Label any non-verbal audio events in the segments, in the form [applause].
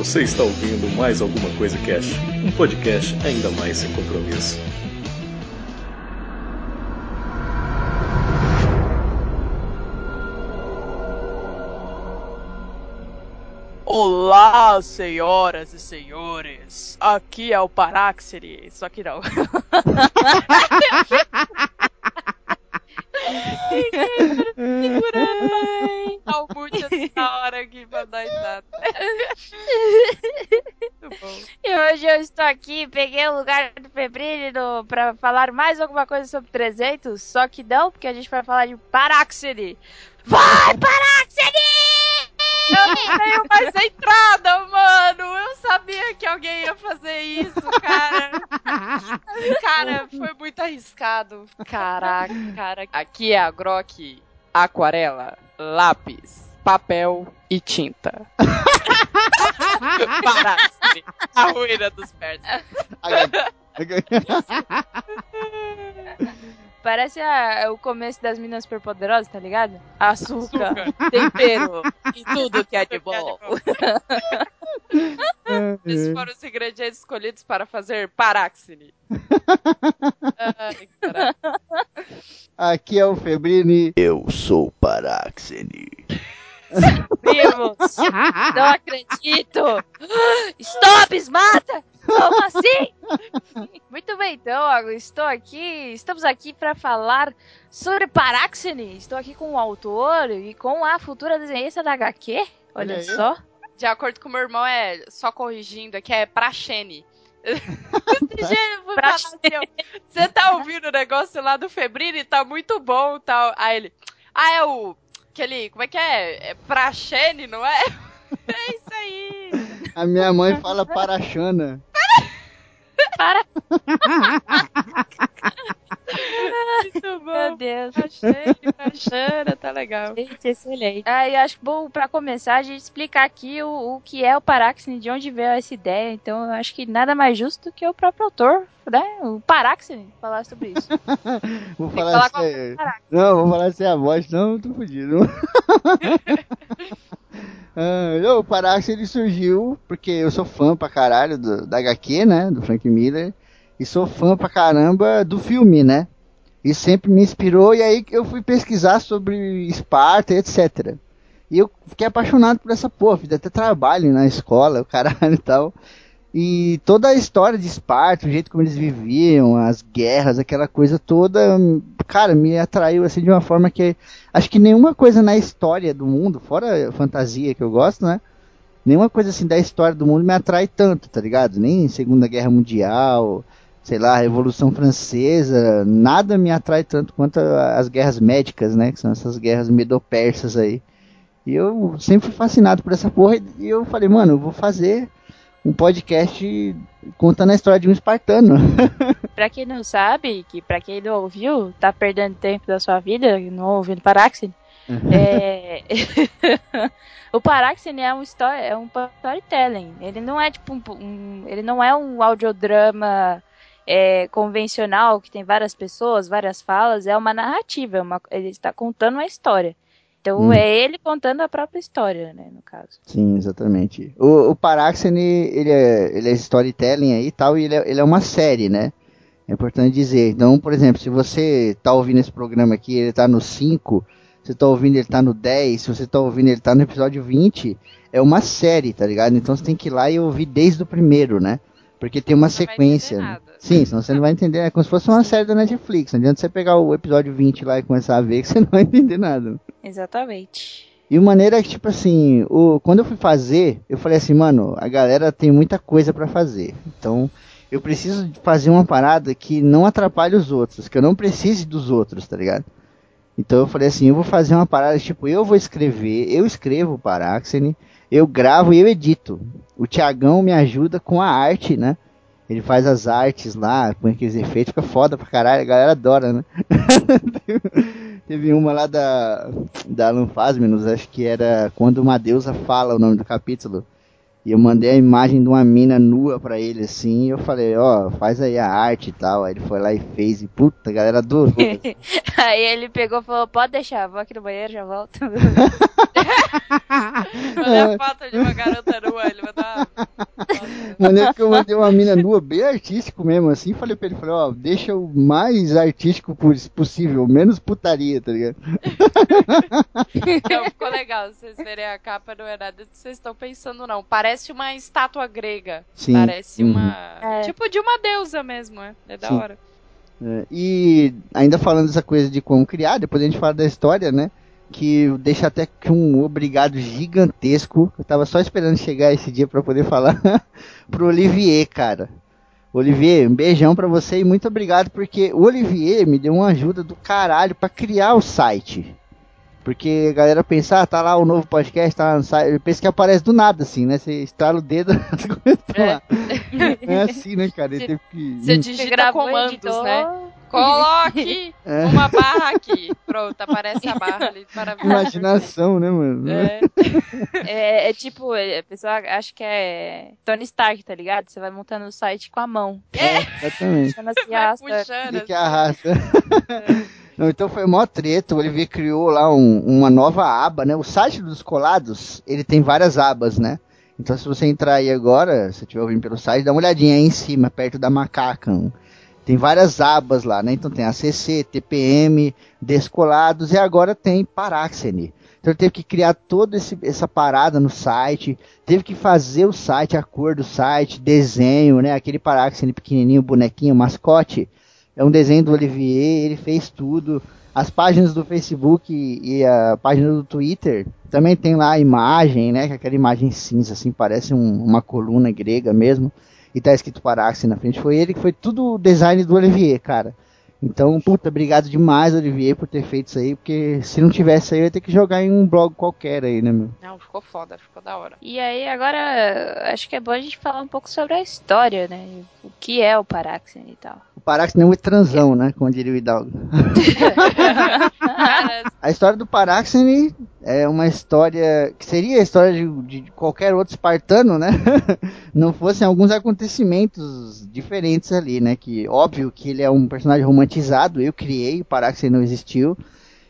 Você está ouvindo mais alguma coisa Cash, um podcast ainda mais sem compromisso. Olá, senhoras e senhores. Aqui é o Paráxene, só que não. [laughs] Segurei. Tá essa hora aqui pra dar nada. [laughs] Muito bom. E hoje eu estou aqui, peguei o lugar do Febrile no, pra falar mais alguma coisa sobre 300, só que não, porque a gente vai falar de Paráxene. Vai, Paráxene! Eu não tenho mais entrada, mano. Eu sabia que alguém ia fazer isso, cara. Cara, foi muito arriscado. Caraca, cara. Aqui é a Grok aquarela, lápis, papel e tinta. [laughs] Paráxene, a ruína dos persas. [laughs] Parece a- o começo das Minas Superpoderosas, tá ligado? Açúcar, tempero [laughs] e tudo que é de bom. Esses foram os ingredientes escolhidos para fazer paráxene. Ai. Aqui é o Febrini. Eu sou Paráxene. Primos! Não acredito! Stops, mata! Como assim? Muito bem, então, estou aqui, estamos aqui para falar sobre Paráxene. Estou aqui com o autor e com a futura desenhista da HQ. Olha só. De acordo com meu irmão, é só corrigindo aqui, é praxene. Falar assim, Você tá ouvindo o negócio lá do Febrini? Tá muito bom tal. Aí ele. Ah, é o. Aquele. Como é que é? É praxene, não é? [laughs] É isso aí. A minha mãe fala Paraxana. Para! Muito Meu bom. Deus. [laughs] Praxene, praxana, tá legal. Gente, excelente. Aí acho que bom pra começar a gente explicar aqui o, o que é o Paráxene, de onde veio essa ideia. Então eu acho que nada mais justo que o próprio autor, né? O Paráxene, falar sobre isso. [laughs] Vou falar falar assim. Não, vou falar sem a voz, não, tô fudido. [laughs] Ah, o Paráxene ele surgiu porque eu sou fã pra caralho do, da HQ, né? Do Frank Miller. E sou fã pra caramba do filme, né? E sempre me inspirou. E aí eu fui pesquisar sobre Esparta, etc. E eu fiquei apaixonado por essa porra. Fiz até trabalho na escola, o caralho e tal. E toda a história de Esparta, o jeito como eles viviam, as guerras, aquela coisa toda, cara, me atraiu assim de uma forma que acho que nenhuma coisa na história do mundo, fora a fantasia que eu gosto, né? Nenhuma coisa assim da história do mundo me atrai tanto, tá ligado? Nem Segunda Guerra Mundial, sei lá, Revolução Francesa, nada me atrai tanto quanto as guerras médicas, né? Que são essas guerras medo-persas aí. E eu sempre fui fascinado por essa porra e eu falei, mano, eu vou fazer um podcast contando a história de um espartano. [laughs] pra quem não sabe, que pra quem não ouviu, tá perdendo tempo da sua vida, não ouvindo Paráxene. é... [laughs] o Paráxene é um, story, é um storytelling. Ele não é tipo um, um- ele não é um audiodrama é, convencional que tem várias pessoas, várias falas. É uma narrativa. é uma- ele está contando uma história. Então Hum. é ele contando a própria história, né, no caso. Sim, exatamente. O, o Paráxene, ele é, ele é storytelling aí e tal, e ele é, ele é uma série, né? É importante dizer. Então, por exemplo, se você tá ouvindo esse programa aqui, ele tá no 5, você tá ouvindo ele tá no 10, se você tá ouvindo ele tá no episódio 20, é uma série, tá ligado? Então você tem que ir lá e ouvir desde o primeiro, né? Porque tem uma Você não vai sequência. entender né? nada. Sim, senão você não vai entender. É como se fosse uma série da Netflix. Não adianta você pegar o episódio 20 lá e começar a ver que você não vai entender nada. Exatamente. E uma maneira que, tipo assim, o, quando eu fui fazer, eu falei assim, mano, a galera tem muita coisa pra fazer. Então, eu preciso de fazer uma parada que não atrapalhe os outros, que eu não precise dos outros, tá ligado? Então eu falei assim, eu vou fazer uma parada, tipo, eu vou escrever, eu escrevo o Paráxene, eu gravo e eu edito. O Tiagão me ajuda com a arte, né? Ele faz as artes lá, põe aqueles efeitos, fica foda pra caralho, a galera adora, né? [laughs] Teve uma lá da, da Alan Fasminos, acho que era quando uma deusa fala o nome do capítulo. E eu mandei a imagem de uma mina nua pra ele, assim, e eu falei, ó, oh, faz aí a arte e tal. Aí ele foi lá e fez, e puta, a galera adorou. [laughs] aí ele pegou e falou, pode deixar, vou aqui no banheiro, já volto. [laughs] Mandei a foto de uma garota nua, ele mandou Maneiro que eu mandei uma mina nua, bem artístico mesmo, assim, falei pra ele, falei, ó, oh, deixa o mais artístico possível, menos putaria, tá ligado? Então ficou legal, vocês verem a capa, não é nada do que vocês estão pensando, não. Parece parece uma estátua grega. Sim. Parece uhum. uma. É. Tipo de uma deusa mesmo, é. É da Sim. hora. É, e ainda falando dessa coisa de como criar, depois a gente fala da história, né? Que deixa até que um obrigado gigantesco. Eu tava só esperando chegar esse dia para poder falar [laughs] pro Olivier, cara. Olivier, um beijão para você e muito obrigado porque o Olivier me deu uma ajuda do caralho para criar o site. Porque a galera pensa, ah, tá lá o novo podcast, tá lá no site. Pensa que aparece do nada, assim, né? Você estrala o dedo [laughs] e é. é assim, né, cara? Teve que. Você digita comandos, né? Coloque é. uma barra aqui. Pronto, aparece a barra ali. Imaginação, né, mano? É. é, é tipo, a pessoa acha que é Tony Stark, tá ligado? Você vai montando o site com a mão. É, exatamente. Você vai puxando. Que arrasta. Não, então foi mó treta, o Olivier criou lá um, uma nova aba, né? O site dos colados, ele tem várias abas, né? Então se você entrar aí agora, se estiver ouvindo pelo site, dá uma olhadinha aí em cima, perto da macaca. Tem várias abas lá, né? Então tem ACC, TPM, Descolados e agora tem Paráxene. Então ele teve que criar toda essa parada no site, teve que fazer o site, a cor do site, desenho, né? Aquele Paráxene pequenininho, bonequinho, mascote é um desenho do Olivier, ele fez tudo. As páginas do Facebook e a página do Twitter também tem lá a imagem, né? Aquela imagem cinza, assim, parece um, uma coluna grega mesmo. E tá escrito Paráxi na frente. Foi ele que foi tudo o design do Olivier, cara. Então, puta, obrigado demais, Olivier, por ter feito isso aí, porque se não tivesse aí, eu ia ter que jogar em um blog qualquer aí, né, meu? Não, ficou foda, ficou da hora. E aí, agora, acho que é bom a gente falar um pouco sobre a história, né? O que é o Paráxene e tal. O Paráxene é um transão, né? Como diria o Hidalgo. [laughs] [laughs] a história do Paráxene é uma história que seria a história de, de qualquer outro espartano, né? [laughs] não fossem alguns acontecimentos diferentes ali, né? Que óbvio que ele é um personagem romantizado, eu criei, o Paráxene não existiu.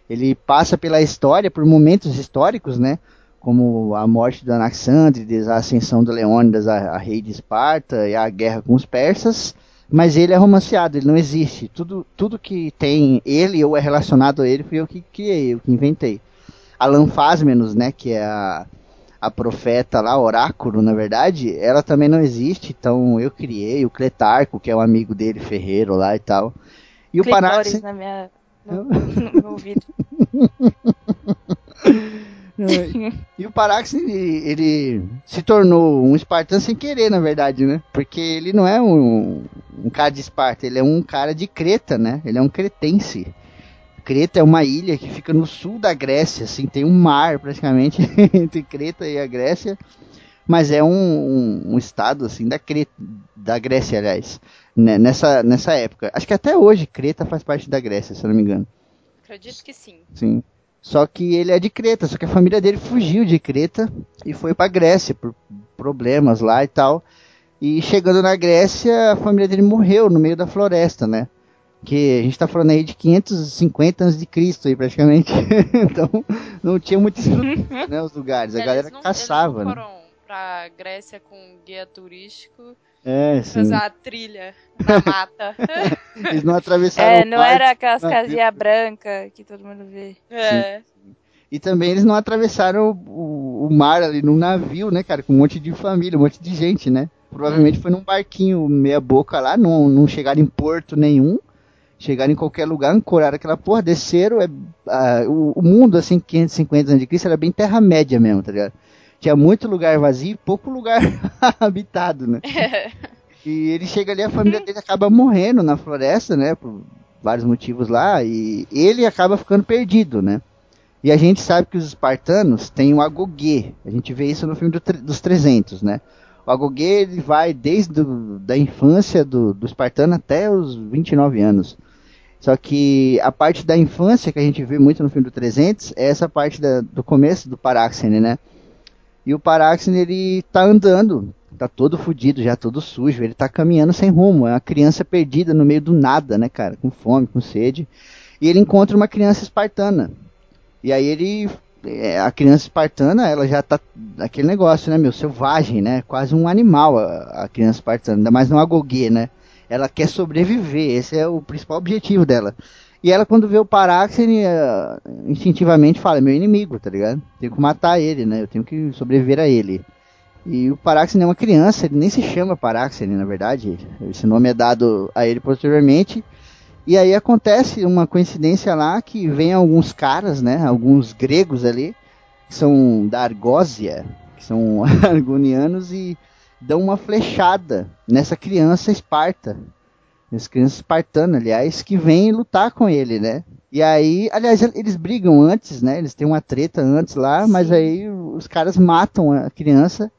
Ele passa pela história, por momentos históricos, né? Como a morte do Anaxandrides, a ascensão do Leônidas a, a rei de Esparta e a guerra com os persas mas ele é romanceado, ele não existe. Tudo, tudo que tem ele ou é relacionado a ele fui eu que criei, eu que inventei. Alan Fasmenos, né, que é a, a profeta lá, oráculo, na verdade, ela também não existe, então eu criei o Cletarco, que é um amigo dele, ferreiro lá e tal. E o Paráxene... na minha... no, no meu ouvido. [laughs] e o Parax, ele, ele, se tornou um espartano sem querer, na verdade, né? Porque ele não é um, um cara de Esparta, ele é um cara de Creta, né? Ele é um cretense. Creta é uma ilha que fica no sul da Grécia, assim, tem um mar praticamente [laughs] entre Creta e a Grécia, mas é um, um, um estado assim da Creta, da Grécia, aliás, né? nessa, nessa época. Acho que até hoje Creta faz parte da Grécia, se eu não me engano. Acredito que sim. Sim. Só que ele é de Creta, só que a família dele fugiu de Creta e foi para Grécia por problemas lá e tal. E chegando na Grécia, a família dele morreu no meio da floresta, né? Que a gente está falando aí de 550 anos de Cristo aí praticamente. [laughs] então não tinha muita estrutura, né, os lugares. A galera não, caçava, eles não né? foram pra Grécia com guia turístico é, sim. Fazer uma trilha na [laughs] mata. Eles não atravessaram É, não era aquelas casinhas brancas que todo mundo vê. É. Sim. E também eles não atravessaram o, o, mar ali num navio, né, cara? Com um monte de família, um monte de gente, né? Provavelmente foi num barquinho meia boca lá, não, não chegaram em porto nenhum. Chegaram em qualquer lugar, ancoraram aquela porra, desceram. É, o, o, mundo, assim, 550 anos de Cristo, era bem terra-média mesmo, tá ligado? tinha muito lugar vazio e pouco lugar [laughs] habitado, né? [laughs] e ele chega ali, a família dele acaba morrendo na floresta, né? Por vários motivos lá, e ele acaba ficando perdido, né? E a gente sabe que os espartanos têm o Agogê. A gente vê isso no filme do, dos 300, né? O Agogê ele vai desde do, da infância do, do espartano até os 29 anos. Só que a parte da infância que a gente vê muito no filme do 300 é essa parte da, do começo do Paráxene, né? E o Paráxene, ele tá andando, tá todo fudido, já todo sujo, ele tá caminhando sem rumo, é uma criança perdida no meio do nada, né, cara, com fome, com sede. E ele encontra uma criança espartana. E aí ele é, a criança espartana, ela já tá aquele negócio, né, meu, selvagem, né? Quase um animal a, a criança espartana, ainda mais não agoguê, né? Ela quer sobreviver, esse é o principal objetivo dela. E ela, quando vê o Paráxene, uh, instintivamente fala: é meu inimigo, tá ligado? Tenho que matar ele, né? Eu tenho que sobreviver a ele. E o Paráxene é uma criança, ele nem se chama Paráxene, na verdade. Esse nome é dado a ele posteriormente. E aí acontece uma coincidência lá que vem alguns caras, né? Alguns gregos ali, que são da Argósia, que são [laughs] argonianos, e dão uma flechada nessa criança esparta. Essa criança espartana, aliás, que vem lutar com ele, né? E aí, aliás, eles brigam antes, né? Eles têm uma treta antes lá, Sim. mas aí os caras matam a criança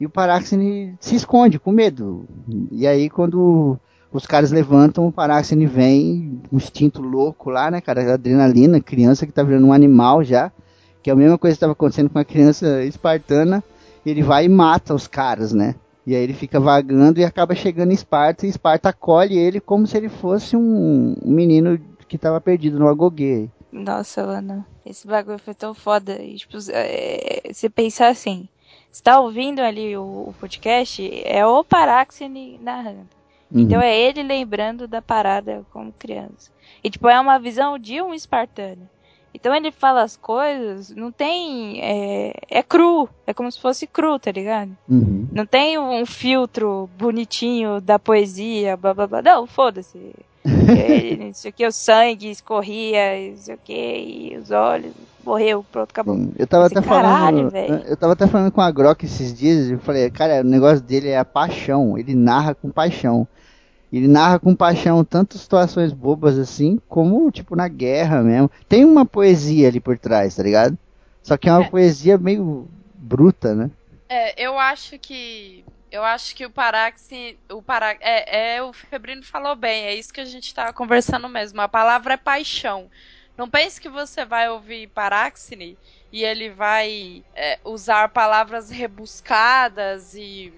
e o Paráxene se esconde com medo. E aí, quando os caras levantam, o Paráxene vem, um instinto louco lá, né, cara? Adrenalina, criança que tá virando um animal já. Que é a mesma coisa que estava acontecendo com a criança espartana. Ele vai e mata os caras, né? E aí ele fica vagando e acaba chegando em Esparta, e Esparta acolhe ele como se ele fosse um, menino que estava perdido no agoguê. Nossa, mano, esse bagulho foi tão foda. E, tipo, é, você pensar assim, você tá ouvindo ali o, o podcast, é o Paráxene narrando. Uhum. Então é ele lembrando da parada como criança. E tipo, é uma visão de um espartano. Então ele fala as coisas, não tem. É, é cru. É como se fosse cru, tá ligado? Uhum. Não tem um filtro bonitinho da poesia, blá blá blá. Não, foda-se. não sei o que, o sangue escorria, não sei o que, e os olhos, morreu, pronto, acabou. Eu tava até caralho, falando. Eu tava até falando com a Grok esses dias, eu falei, cara, o negócio dele é a paixão, ele narra com paixão. Ele narra com paixão tanto situações bobas assim, como tipo na guerra mesmo. Tem uma poesia ali por trás, tá ligado? Só que é uma é. poesia meio bruta, né? É, eu acho que eu acho que o Paraxi, o Pará, é, é, o Febrino falou bem, é isso que a gente estava conversando mesmo. A palavra é paixão. Não pense que você vai ouvir Paráxine e ele vai é, usar palavras rebuscadas e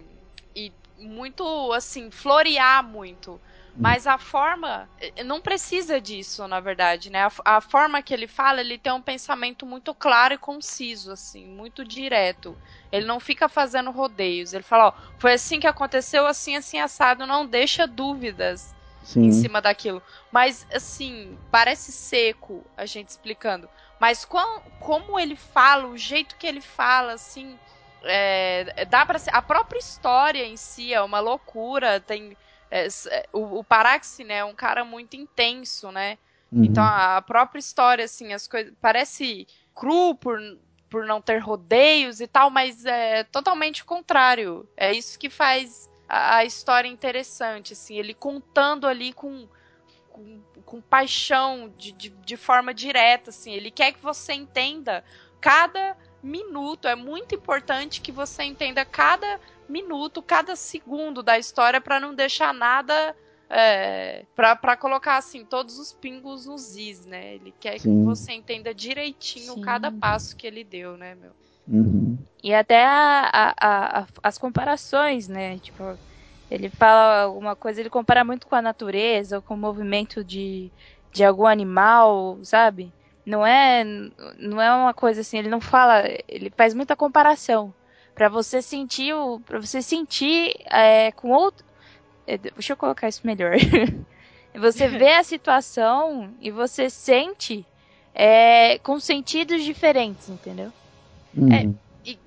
muito assim, florear muito. Mas a forma eh, não precisa disso, na verdade, né? A, a, forma que ele fala, ele tem um pensamento muito claro e conciso, assim, muito direto. Ele não fica fazendo rodeios. Ele fala, ó, foi assim que aconteceu, assim, assim, assado. Não deixa dúvidas Sim. em cima daquilo. Mas, assim, parece seco a gente explicando. Mas com, como ele fala, o jeito que ele fala, assim, é, dá para a própria história em si é uma loucura. Tem é, é o, o Paraxi, né, é um cara muito intenso, né? Uhum. Então a, a, própria história, assim, as coisas parece cru por por não ter rodeios e tal, mas é totalmente o contrário. É isso que faz a, a história interessante, assim, ele contando ali com com, com paixão, de, de, de forma direta, assim. Ele quer que você entenda cada minuto. É muito importante que você entenda cada minuto, cada segundo da história para não deixar nada é, para colocar assim todos os pingos nos is, né? Ele quer Sim. que você entenda direitinho Sim. cada passo que ele deu, né, meu? Uhum. E até a, a, a, as comparações, né? Tipo, ele fala alguma coisa, ele compara muito com a natureza, ou com o movimento de, de algum animal, sabe? Não é, não é uma coisa assim, ele não fala, ele faz muita comparação para você sentir o, para você sentir é, com outro, é, deixa eu colocar isso melhor. [laughs] você vê a situação e você sente é, com sentidos diferentes, entendeu? Hum.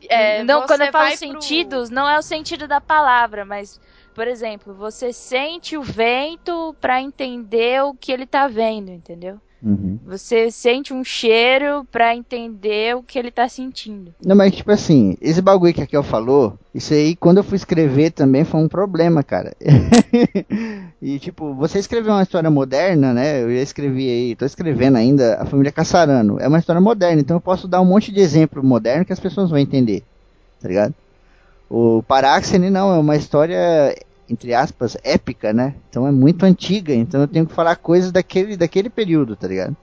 É, não, quando eu falo sentidos, pro... não é o sentido da palavra, mas por exemplo, você sente o vento para entender o que ele tá vendo, entendeu? Uhum. Você sente um cheiro para entender o que ele tá sentindo. Não, mas tipo assim, esse bagulho que a Kel falou, isso aí quando eu fui escrever também foi um problema, cara. [laughs] e tipo, você escreveu uma história moderna, né? Eu já escrevi aí, tô escrevendo ainda A Família Caçarano. É uma história moderna, então eu posso dar um monte de exemplo moderno que as pessoas vão entender. Tá ligado? O Paráxene não, é uma história entre aspas, épica, né? Então é muito antiga, então eu tenho que falar coisas daquele, daquele período, tá ligado?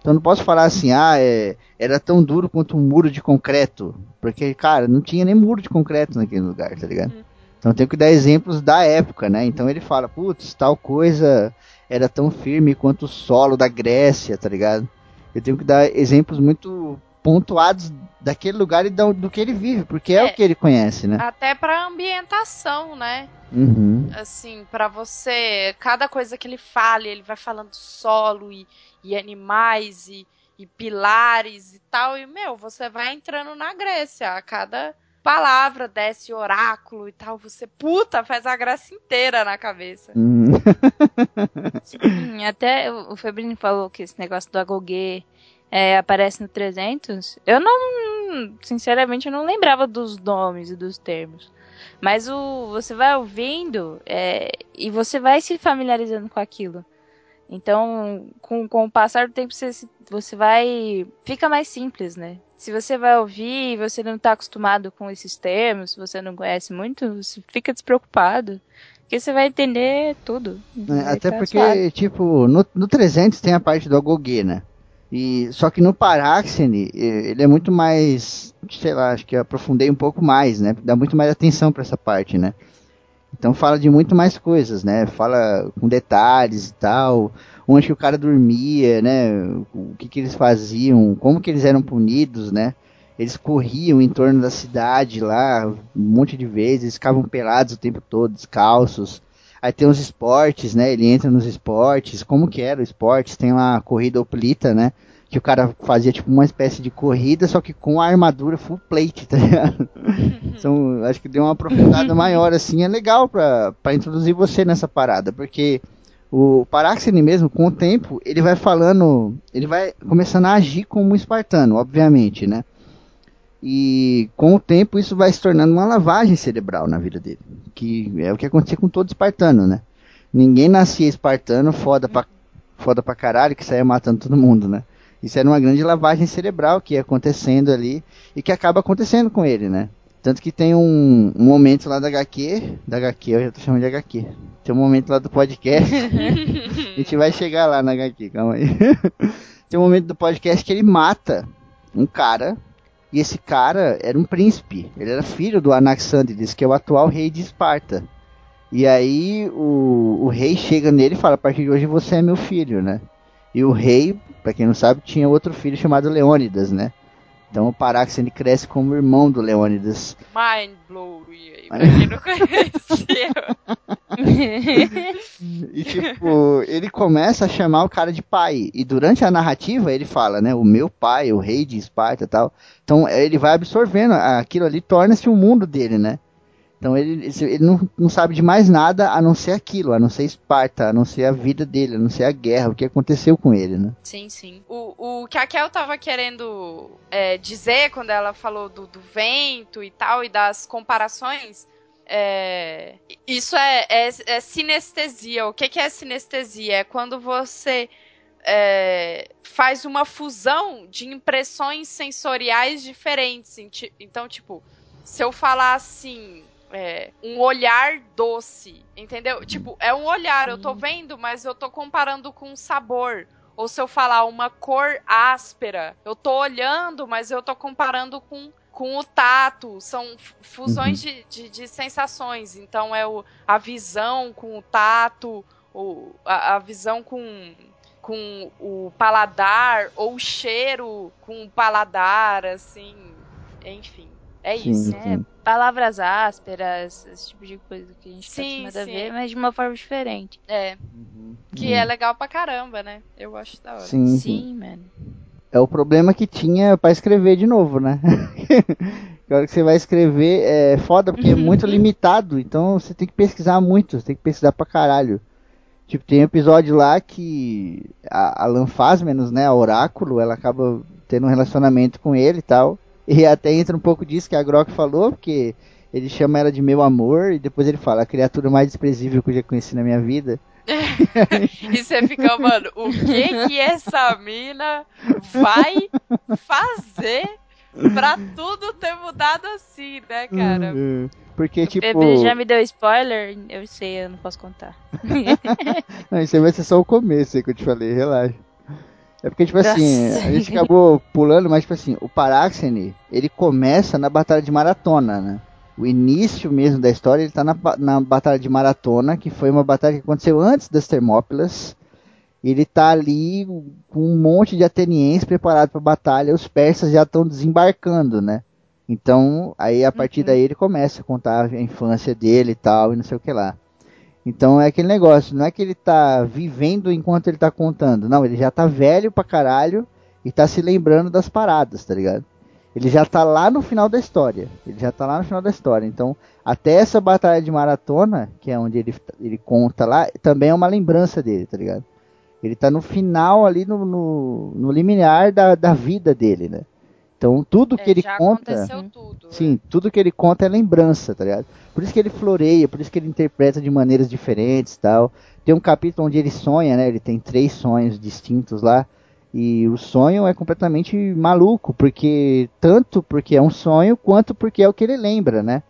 Então não posso falar assim, ah, é, era tão duro quanto um muro de concreto. Porque, cara, não tinha nem muro de concreto naquele lugar, tá ligado? Então tem que dar exemplos da época, né? Então ele fala, putz, tal coisa era tão firme quanto o solo da Grécia, tá ligado? Eu tenho que dar exemplos muito pontuados daquele lugar e do, do que ele vive, porque é, é, o que ele conhece, né? Até pra ambientação, né? Uhum. Assim, para você, cada coisa que ele fala, ele vai falando solo e, e animais e, e pilares e tal, e meu, você vai entrando na Grécia a cada palavra desce oráculo e tal, você puta, faz a graça inteira na cabeça. Hum. [laughs] Sim, até o Febrini falou que esse negócio do Agoguê é, aparece no 300. Eu não, sinceramente, eu não lembrava dos nomes e dos termos. Mas o, você vai ouvindo é, e você vai se familiarizando com aquilo. Então, com, com o passar do tempo, você, você vai. Fica mais simples, né? Se você vai ouvir e você não está acostumado com esses termos, se você não conhece muito, você fica despreocupado. Porque você vai entender tudo. É, até porque, suave. tipo, no, no 300 tem a parte do Agoguê, né? E, só que no Paráxene, ele é muito mais, sei lá, acho que aprofundei um pouco mais, né? Dá muito mais atenção para essa parte, né? Então fala de muito mais coisas, né? Fala com detalhes e tal, onde que o cara dormia, né? O que que eles faziam, como que eles eram punidos, né? Eles corriam em torno da cidade lá, um monte de vezes, ficavam pelados o tempo todo, descalços. Aí tem os esportes, né? Ele entra nos esportes, como que era o esportes? Tem lá a corrida oplita, né? que o cara fazia tipo uma espécie de corrida, só que com a armadura full plate, [laughs] tá ligado? então, acho que deu uma aprofundada maior, assim, é legal pra, pra introduzir você nessa parada, porque o Paráxene mesmo, com o tempo, ele vai falando, ele vai começando a agir como um espartano, obviamente, né? E com o tempo isso vai se tornando uma lavagem cerebral na vida dele, que é o que acontecia com todo espartano, né? Ninguém nascia espartano foda pra, foda pra caralho que saia matando todo mundo, né? Isso era uma grande lavagem cerebral que ia acontecendo ali e que acaba acontecendo com ele, né? Tanto que tem um, um momento lá da HQ, da HQ, eu já tô chamando de HQ. Tem um momento lá do podcast. [laughs] a gente vai chegar lá na HQ, calma aí. [laughs] tem um momento do podcast que ele mata um cara. E esse cara era um príncipe. Ele era filho do Anaxandrides, que é o atual rei de Esparta. E aí o, o rei chega nele e fala: A partir de hoje você é meu filho, né? E o rei, para quem não sabe, tinha outro filho chamado Leônidas, né? Então o Paráxene cresce como irmão do Leônidas. Mind blow, pra quem não conheceu. [laughs] e tipo, ele começa a chamar o cara de pai. E durante a narrativa ele fala, né? O meu pai, o rei de Esparta e tal. Então ele vai absorvendo, aquilo ali torna-se o um mundo dele, né? Então ele, ele não, não sabe de mais nada a não ser aquilo, a não ser Esparta, a não ser a vida dele, a não ser a guerra, o que aconteceu com ele, né? Sim, sim. O, o que a Kel tava querendo é, dizer quando ela falou do, do vento e tal, e das comparações, é, isso é, é, é, sinestesia. O que, que é sinestesia? É quando você é, faz uma fusão de impressões sensoriais diferentes. Então, tipo, se eu falar assim, é, um olhar doce, entendeu? Tipo, é um olhar, eu tô vendo, mas eu tô comparando com um sabor. Ou se eu falar uma cor áspera, eu tô olhando, mas eu tô comparando com, com o tato. São fusões uhum. de, de, de, sensações. Então é o, a visão com o tato, o, a, a visão com, com o paladar, ou o cheiro com o paladar, assim. Enfim. É sim, isso. É, palavras ásperas, esse tipo de coisa que a gente tá sim, tá acostumado a ver, mas de uma forma diferente. É. Uhum. Que uhum. é legal pra caramba, né? Eu gosto da hora. Sim, sim, sim mano. É o problema que tinha para escrever de novo, né? [laughs] Na hora que você vai escrever é foda porque é muito [laughs] limitado, então você tem que pesquisar muito, você tem que pesquisar pra caralho. Tipo, tem um episódio lá que a, a Lanfasmenos, né, a Oráculo, ela acaba tendo um relacionamento com ele e tal. E até entra um pouco disso que a Grok falou, porque ele chama ela de meu amor, e depois ele fala, a criatura mais desprezível que eu já conheci na minha vida. [laughs] e você fica, mano, o que que essa mina vai fazer pra tudo ter mudado assim, né, cara? Uhum. Porque, tipo. Bebê já me deu spoiler, eu sei, eu não posso contar. [laughs] não, isso aí vai ser só o começo aí que eu te falei, relaxa. É porque, tipo assim, Nossa. a gente acabou pulando, mas, tipo assim, o Paráxene, ele começa na Batalha de Maratona, né? O início mesmo da história, ele tá na, na Batalha de Maratona, que foi uma batalha que aconteceu antes das Termópilas. Ele tá ali com um monte de atenienses preparados pra batalha, os persas já estão desembarcando, né? Então, aí a partir Uhum. daí ele começa a contar a infância dele e tal, e não sei o que lá. Então é aquele negócio, não é que ele tá vivendo enquanto ele tá contando. Não, ele já tá velho pra caralho e tá se lembrando das paradas, tá ligado? Ele já tá lá no final da história. Ele já tá lá no final da história. Então, até essa batalha de maratona, que é onde ele, ele conta lá, também é uma lembrança dele, tá ligado? Ele tá no final ali, no, no, no limiar da, da vida dele, né? Então, tudo que É, ele já conta. aconteceu tudo. Sim, tudo que ele conta é lembrança, tá ligado? Por isso que ele floreia, por isso que ele interpreta de maneiras diferentes tal. Tem um capítulo onde ele sonha, né? Ele tem três sonhos distintos lá. E o sonho é completamente maluco, porque tanto porque é um sonho, quanto porque é o que ele lembra, né?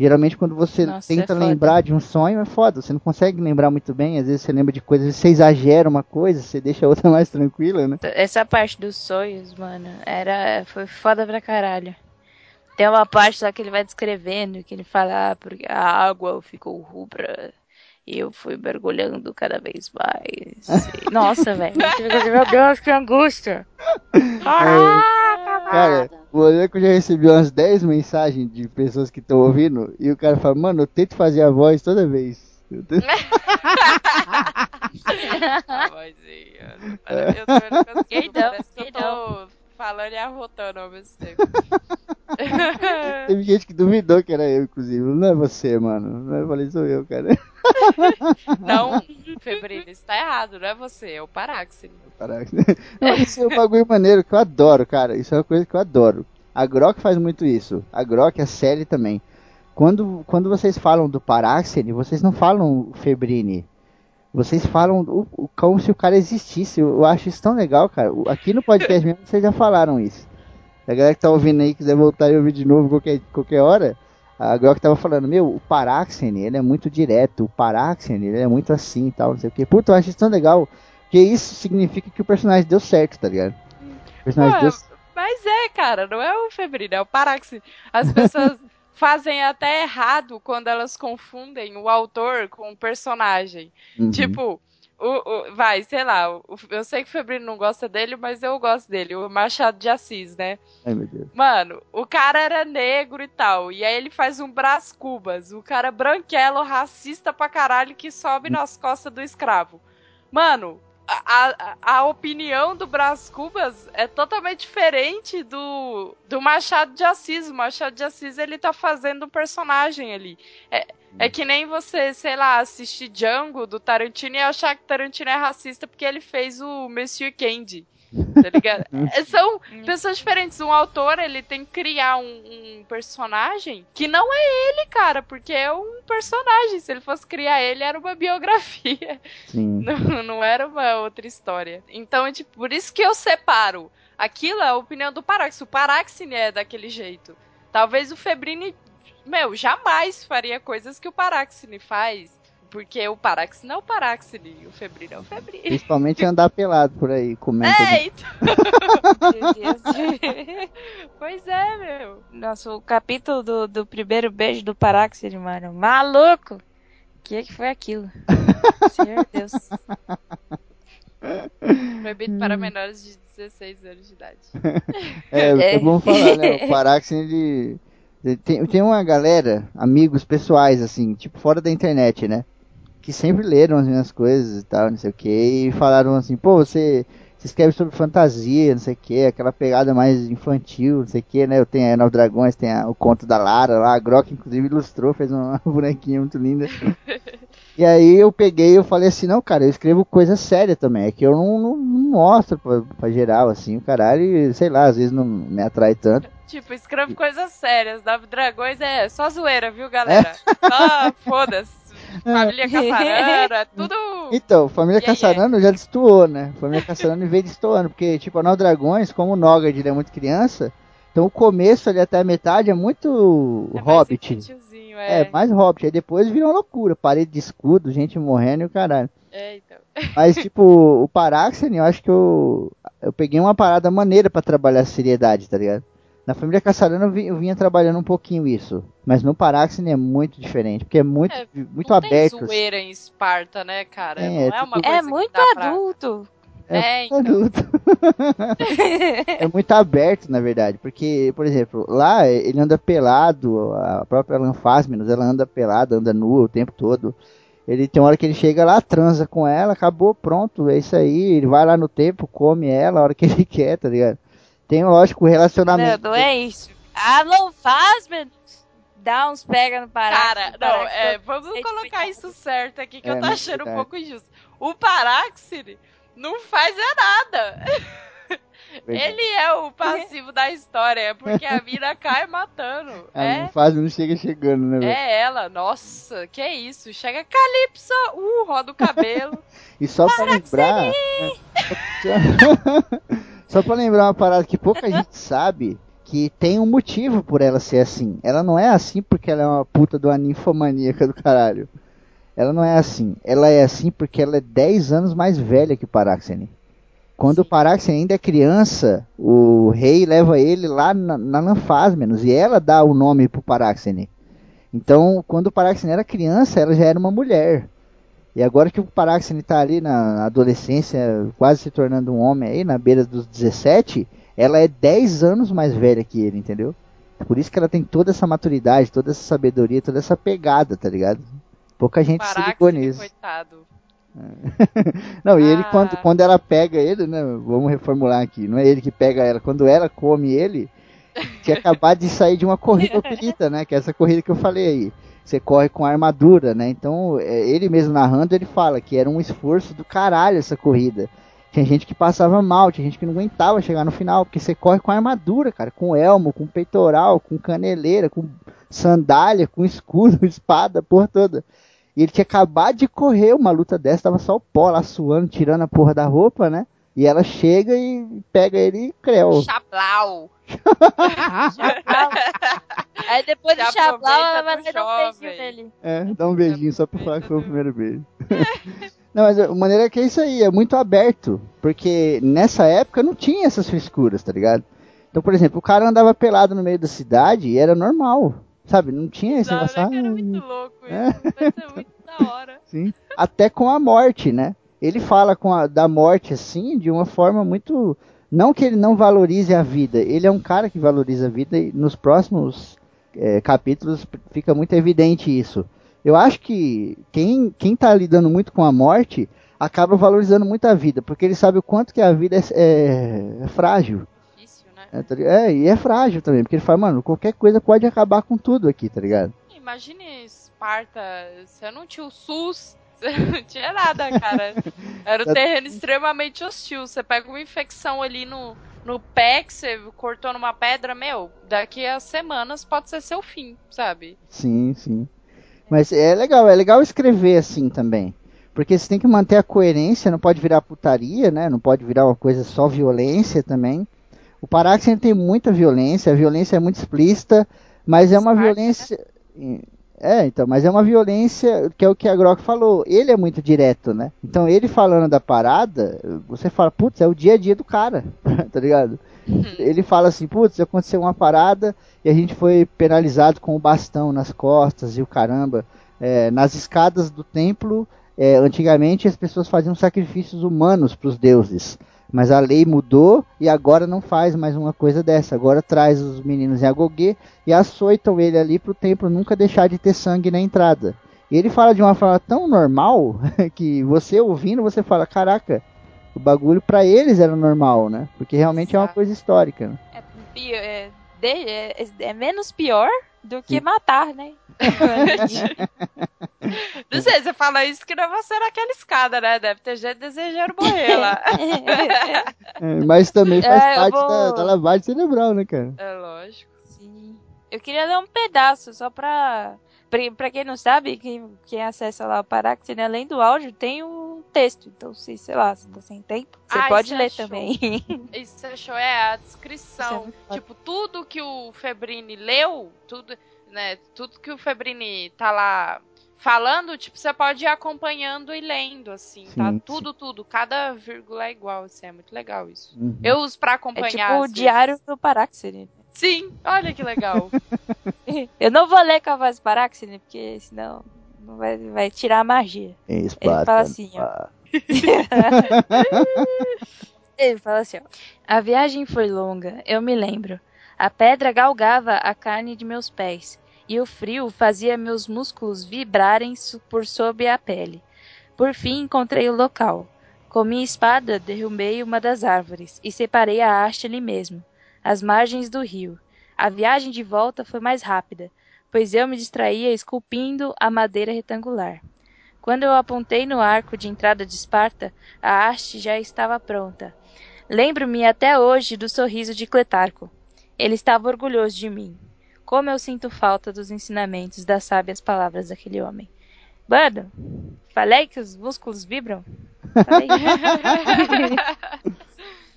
Geralmente quando você Nossa, tenta é lembrar de um sonho é foda, você não consegue lembrar muito bem, às vezes você lembra de coisas, você exagera uma coisa, você deixa a outra [laughs] mais tranquila, né? Essa parte dos sonhos, mano, era. Foi foda pra caralho. Tem uma parte lá que ele vai descrevendo, que ele fala, ah, porque a água ficou rubra. E eu fui mergulhando cada vez mais. [laughs] Nossa, velho. Meu Deus, que angústia. Caraca, Cara, o Oleco já recebeu umas 10 mensagens de pessoas que estão ouvindo e o cara fala, mano, eu tento fazer a voz toda vez. Eu tento- [laughs] A vozinha. Eu tô não consigo, Quem não? parece que Quem eu tô falando e arrotando ao mesmo tempo. [laughs] Teve gente que duvidou que era eu, inclusive. Não é você, mano. Eu falei, sou eu, cara. [laughs] Não, Febrina, isso tá errado, não é você, é o Paráxene. Caraca. Não, isso é um bagulho maneiro que eu adoro, cara. Isso é uma coisa que eu adoro. A Grok faz muito isso. A Grok, a série também. Quando, quando vocês falam do Paráxene, vocês não falam Febrini. Vocês falam o- o- como se o cara existisse. Eu, acho isso tão legal, cara. Aqui no podcast mesmo vocês já falaram isso. A galera que tá ouvindo aí, quiser voltar e ouvir de novo qualquer, qualquer hora, a Grok tava falando, meu, o Paráxene, ele é muito direto. O Paráxene, ele é muito assim e tal, não sei o que. Puta, eu acho isso tão legal. Porque isso significa que o personagem deu certo, tá ligado? O personagem Ué, deu Mas é, cara, não é o Febrino, é o Paráxene. As pessoas [laughs] fazem até errado quando elas confundem o autor com o personagem. Uhum. Tipo, o, o- vai, sei lá, o- eu sei que o Febrino não gosta dele, mas eu gosto dele, o Machado de Assis, né? Ai, meu Deus. Mano, o cara era negro e tal. E aí ele faz um Brás Cubas. O cara branquelo, racista pra caralho, que sobe nas costas do escravo. Mano, a, a, opinião do Brás Cubas é totalmente diferente do, do Machado de Assis. O Machado de Assis, ele tá fazendo um personagem ali. É, é que nem você, sei lá, assistir Django do Tarantino e achar que Tarantino é racista porque ele fez o Monsieur Candy. Tá ligado? [laughs] É, São pessoas diferentes. Um autor, ele tem que criar um, um personagem que não é ele, cara, porque é um personagem. Se ele fosse criar ele, era uma [laughs] biografia. Sim. Não, não era uma outra história. Então, é tipo, por isso que eu separo. Aquilo é a opinião do Paráxene. O Paráxene é daquele jeito. Talvez o Febrini, meu, jamais faria coisas que o Paráxene faz. Porque o Paráxene é o Paráxene e o Febrino é o Febrino. Principalmente andar pelado por aí, comendo. É, então. Meu Deus. [laughs] Pois é, meu. Nossa, o capítulo do, do primeiro beijo do Paráxene, mano. Maluco! O que, é que foi aquilo? [laughs] Senhor Deus. Proibido para menores de 16 anos de idade. É, [laughs] é É. bom falar, né? O Paráxene, ele, ele tem, tem uma galera, amigos pessoais, assim, tipo, fora da internet, né? Que sempre leram as minhas coisas e tal, não sei o que, e falaram assim, pô, você, você escreve sobre fantasia, não sei o que, aquela pegada mais infantil, não sei o que, né? Eu tenho a Nove Dragões, tem a- o conto da Lara lá, a Grok inclusive ilustrou, fez uma [laughs] bonequinha muito linda. [laughs] E aí eu peguei e eu falei assim, não, cara, eu escrevo coisa séria também. É que eu não, não, não mostro pra, pra geral, assim, o caralho, e, sei lá, às vezes não me atrai tanto. Tipo, escreve coisas sérias. Nove Dragões é só zoeira, viu, galera? Só [laughs] foda-se. Família Caçarana, é [laughs] tudo. Então, Família Yeah, Caçarano já destoou, né? Família Caçarano veio destoando, porque, tipo, a Dragões, como o Nogard ele é muito criança, então o começo ali até a metade é muito É Hobbit. é. É, mais Hobbit. Aí depois virou loucura, parede de escudo, gente morrendo e o caralho. É, então. [laughs] Mas, tipo, o Paráxene, eu acho que eu, eu peguei uma parada maneira pra trabalhar a seriedade, tá ligado? Na família Caçarana eu, vi- eu vinha trabalhando um pouquinho isso. Mas no Paráxene é muito diferente, porque é muito, É, muito não aberto. tem zoeira em Esparta, né, cara? É, não é é uma tudo- coisa É que muito dá pra- adulto. É, então. adulto. [laughs] é muito aberto, na verdade, porque, por exemplo, lá ele anda pelado, a própria Lanfasminos, ela anda pelada, anda nua o tempo todo. Ele tem uma hora que ele chega lá, transa com ela, acabou, pronto, é isso aí. Ele vai lá no tempo, come ela a hora que ele [laughs] quer, tá ligado? Tem, lógico, o Não, relacionamento. não é isso. Ah, não faz, mano. Dá uns pega no Paráxene. Cara, não, Paráxene é, vamos respeitado. colocar isso certo aqui, que É, eu tô não, achando um verdade. pouco injusto. O Paráxene não faz é nada. Ele é o passivo da história, é porque a mina [laughs] cai matando. A É, Lanfasminos chega chegando, né, é ela, nossa, que isso. Chega Calypso, uh, roda o cabelo. [laughs] E só pra lembrar. [laughs] só- pra lembrar uma parada que pouca [laughs] gente sabe. Que tem um motivo por ela ser assim. Ela não é assim porque ela é uma puta de uma ninfomaníaca do caralho. Ela não é assim. Ela é assim porque ela é 10 anos mais velha que o Paráxene. Quando o Paráxene ainda é criança, o rei leva ele lá na, na Lanfasmenos e ela dá o nome pro Paráxene. Então, quando o Paráxene era criança, ela já era uma mulher. E agora que o Paráxene tá ali na adolescência, quase se tornando um homem aí, na beira dos 17, ela é 10 anos mais velha que ele, entendeu? Por isso que ela tem toda essa maturidade, toda essa sabedoria, toda essa pegada, tá ligado? Pouca gente se ligou Paráxene, nisso. coitado. [laughs] Não, e ele Ah. quando, quando ela pega ele, né? Vamos reformular aqui. Não é ele que pega ela. Quando ela come ele, tinha [laughs] acabado de sair de uma corrida [laughs] opilita, né? Que é essa corrida que eu falei aí. Você corre com armadura, né? Então, é, ele mesmo narrando, ele fala que era um esforço do caralho essa corrida. Tinha gente que passava mal, tinha gente que não aguentava chegar no final, porque você corre com armadura, cara, com elmo, com peitoral, com caneleira, com sandália, com escudo, [laughs] espada, porra toda. E ele tinha acabado de correr uma luta dessa, tava só o pó lá suando, tirando a porra da roupa, né? E ela chega e pega ele e creu. Chablau. [laughs] Aí depois do Já Chablau, ela vai dar um do beijinho nele. É, dá um beijinho só pra falar que foi o primeiro beijo. [laughs] não, mas a maneira é que é isso aí, é muito aberto. Porque nessa época não tinha essas frescuras, tá ligado? Então, por exemplo, o cara andava pelado no meio da cidade e era normal. Sabe? Não tinha esse Não, negócio. cara, "Ah, muito louco isso. É. Ser muito da hora. Sim. Até com a morte, né? Ele fala com a, da morte assim, de uma forma muito. Não que ele não valorize a vida, ele é um cara que valoriza a vida e nos próximos é, capítulos fica muito evidente isso. Eu acho que quem, quem tá lidando muito com a morte acaba valorizando muito a vida, porque ele sabe o quanto que a vida é, é- é frágil. Difícil, né? É, tá? É, e é frágil também, porque ele fala, mano, qualquer coisa pode acabar com tudo aqui, tá ligado? Imagine Esparta, você não tinha o SUS, não [laughs] tinha nada, cara. Era um [laughs] terreno extremamente hostil. Você pega uma infecção ali no, no pé que você cortou numa pedra, meu, daqui a semanas pode ser seu fim, sabe? Sim, sim. Mas é legal, é legal escrever assim também. Porque você tem que manter a coerência, não pode virar putaria, né? Não pode virar uma coisa só violência também. O Paráxene tem muita violência, a violência é muito explícita, mas é uma Esparta, violência. É, então, mas é uma violência que é o que a Grok falou. Ele é muito direto, né? Então, ele falando da parada, você fala, putz, é o dia a dia do cara, [laughs] tá ligado? Ele fala assim, putz, aconteceu uma parada e a gente foi penalizado com o bastão nas costas e o caramba. É, nas escadas do templo, é, antigamente as pessoas faziam sacrifícios humanos para os deuses. Mas a lei mudou e agora não faz mais uma coisa dessa. Agora traz os meninos em Agogê e açoitam ele ali para o templo nunca deixar de ter sangue na entrada. E ele fala de uma forma tão normal [laughs] que você ouvindo, você fala, caraca, o bagulho para eles era normal, né? Porque realmente é uma Exato. coisa histórica. né? É, é, é- é menos pior do que Sim. matar, né? [laughs] [laughs] Não sei, você fala isso que não vai ser naquela escada, né? Deve ter gente desejando morrer lá. É, mas também faz É, parte vou- da, da lavagem cerebral, né, cara? É lógico. Sim. Eu queria dar um pedaço, só pra. Pra, quem não sabe, quem, quem acessa lá o Paráxene, além do áudio, tem o texto. Então, se, sei lá, se tá sem tempo, você Ah, pode ler achou. também. Isso você achou? É a é descrição. foda. tipo, tudo que o Febrini leu, tudo, né? Tudo que o Febrini tá lá falando, tipo, você pode ir acompanhando e lendo, assim, Sim, tá? sim. Tudo, tudo. Cada vírgula é igual, assim, é muito legal isso. Uhum. Eu uso pra É acompanhar. tipo às o vezes. diário do Paráxene. Sim, olha que legal. [laughs] [laughs] Eu não vou ler com a voz do Paráxene, porque senão não vai, vai tirar a magia. Esparta, fala assim, ó. [laughs] Ele fala assim, ó. A viagem foi longa, eu me lembro. A pedra galgava a carne de meus pés, e o frio fazia meus músculos vibrarem por sob a pele. Por fim encontrei o local. Com minha espada derrubei uma das árvores e separei a haste ali mesmo, às margens do rio. A viagem de volta foi mais rápida, pois eu me distraía esculpindo a madeira retangular. Quando eu apontei no arco de entrada de Esparta, a haste já estava pronta. Lembro-me até hoje do sorriso de Cletarco. Ele estava orgulhoso de mim. Como eu sinto falta dos ensinamentos das sábias palavras daquele homem. Mano, falei que os músculos vibram? Falei. [laughs]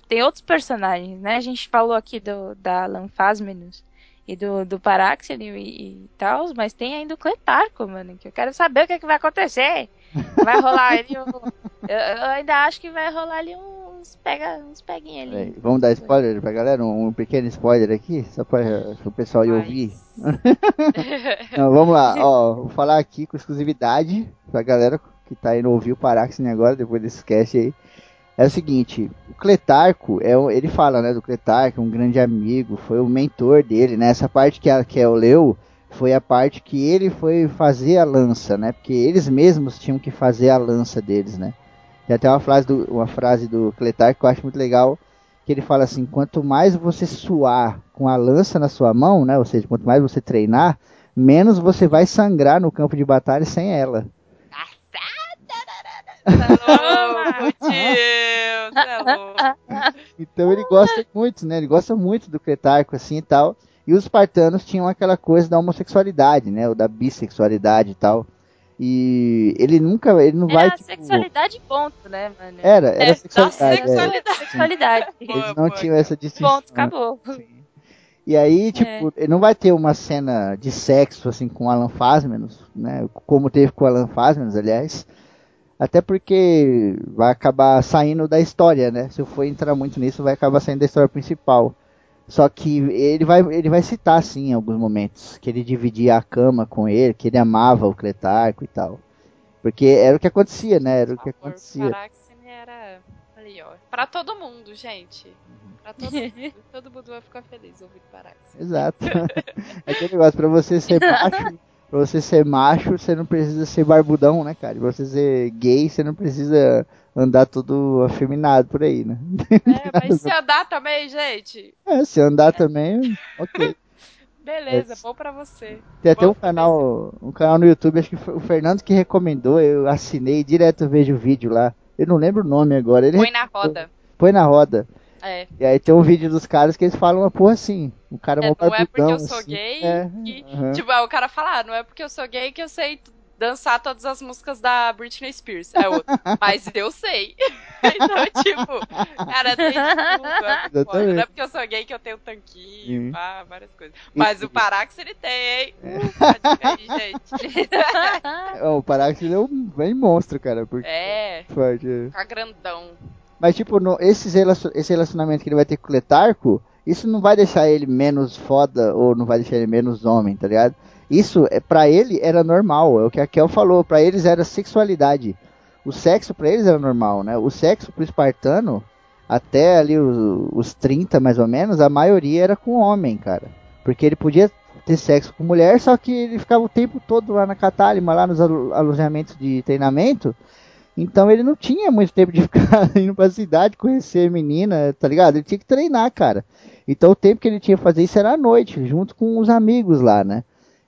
Tem outros personagens, né? A gente falou aqui do, da Lanfasmenus e do, do Paráxene e, e tal, mas tem ainda o Cletarco, mano, que eu quero saber o que, é que vai acontecer. Vai rolar ali um, eu, eu ainda acho que vai rolar ali uns pega, uns peguinhos ali. Peraí, Vamos dar spoiler pra galera? Um, um pequeno spoiler aqui, só pra o pessoal ir ouvir. [laughs] Não, vamos lá, ó, vou falar aqui com exclusividade pra galera que tá indo ouvir o Paráxene agora, depois desse cast aí. É o seguinte, o Cletarco, é, ele fala, né, do Cletarco, um grande amigo, foi o mentor dele, né, essa parte que a Kel leu foi a parte que ele foi fazer a lança, né, porque eles mesmos tinham que fazer a lança deles, né. Tem até uma frase do, uma frase do Cletarco que eu acho muito legal, que ele fala assim, quanto mais você suar com a lança na sua mão, né, ou seja, quanto mais você treinar, menos você vai sangrar no campo de batalha sem ela. Tio. Tá louco. Então ele gosta muito, né? Ele gosta muito do Cretarco assim e tal. E os espartanos tinham aquela coisa da homossexualidade, né? Ou da bissexualidade e tal. E ele nunca, ele não vai Era tipo, sexualidade ponto, né, mano? Era, era É, sexualidade. da é. sexualidade. Eles não tinham essa distinção. Ponto, acabou. Sim. E aí, tipo, ele não vai ter uma cena de sexo assim com o Alan Fasmenos, né? Como teve com o Alan Fasmenos, aliás. Até porque vai acabar saindo da história, né? Se eu for entrar muito nisso, vai acabar saindo da história principal. Só que ele vai, ele vai citar, sim, em alguns momentos, que ele dividia a cama com ele, que ele amava o Cletarco e tal. Porque era o que acontecia, né? Era o que acontecia. Paráxene era ali, ó. Pra todo mundo, gente. Pra todo [laughs] mundo. todo mundo vai ficar feliz ouvindo Paráxene. Exato. [laughs] É aquele negócio, pra você ser macho, pra você ser macho, você não precisa ser barbudão, né, cara? Pra você ser gay, você não precisa andar todo afeminado por aí, né? É, [laughs] mas se andar também, gente, É, se andar também, ok. beleza, bom pra você. Tem até Bom um canal, um canal no YouTube, acho que foi o Fernando que recomendou, eu assinei, direto vejo o vídeo lá. Eu não lembro o nome agora. Ele Põe na roda. põe na roda. É. E aí tem um vídeo dos caras que eles falam uma porra assim. O cara É, não é porque eu sou assim. gay É, que- aham. Tipo, aí o cara fala, ah, não é porque eu sou gay que eu sei dançar todas as músicas da Britney Spears. É outro. [laughs] Mas eu sei. [laughs] então, tipo, cara, tem tudo. é. Não é porque eu sou gay que eu tenho tanquinho, Sim. pá, várias coisas. Mas o Parax ele tem, hein? É. Uh, a dica aí, gente. [laughs] É, O Paráxis é um bem monstro, cara. Porque É, forte, é. fica grandão. Mas, tipo, no, esses relacion- esse relacionamento que ele vai ter com o Letarco, isso não vai deixar ele menos foda ou não vai deixar ele menos homem, tá ligado? Isso, é para ele, era normal. É o que a Kel falou. Pra eles era sexualidade. O sexo pra eles era normal, né? O sexo pro espartano, até ali os, os 30 mais ou menos, a maioria era com homem, cara. Porque ele podia ter sexo com mulher, só que ele ficava o tempo todo lá na Catálima, lá nos alo- alojamentos de treinamento. Então ele não tinha muito tempo de [laughs] ficar indo pra cidade, conhecer menina, tá ligado? Ele tinha que treinar, cara. Então o tempo que ele tinha que fazer isso era à noite, junto com os amigos lá, né?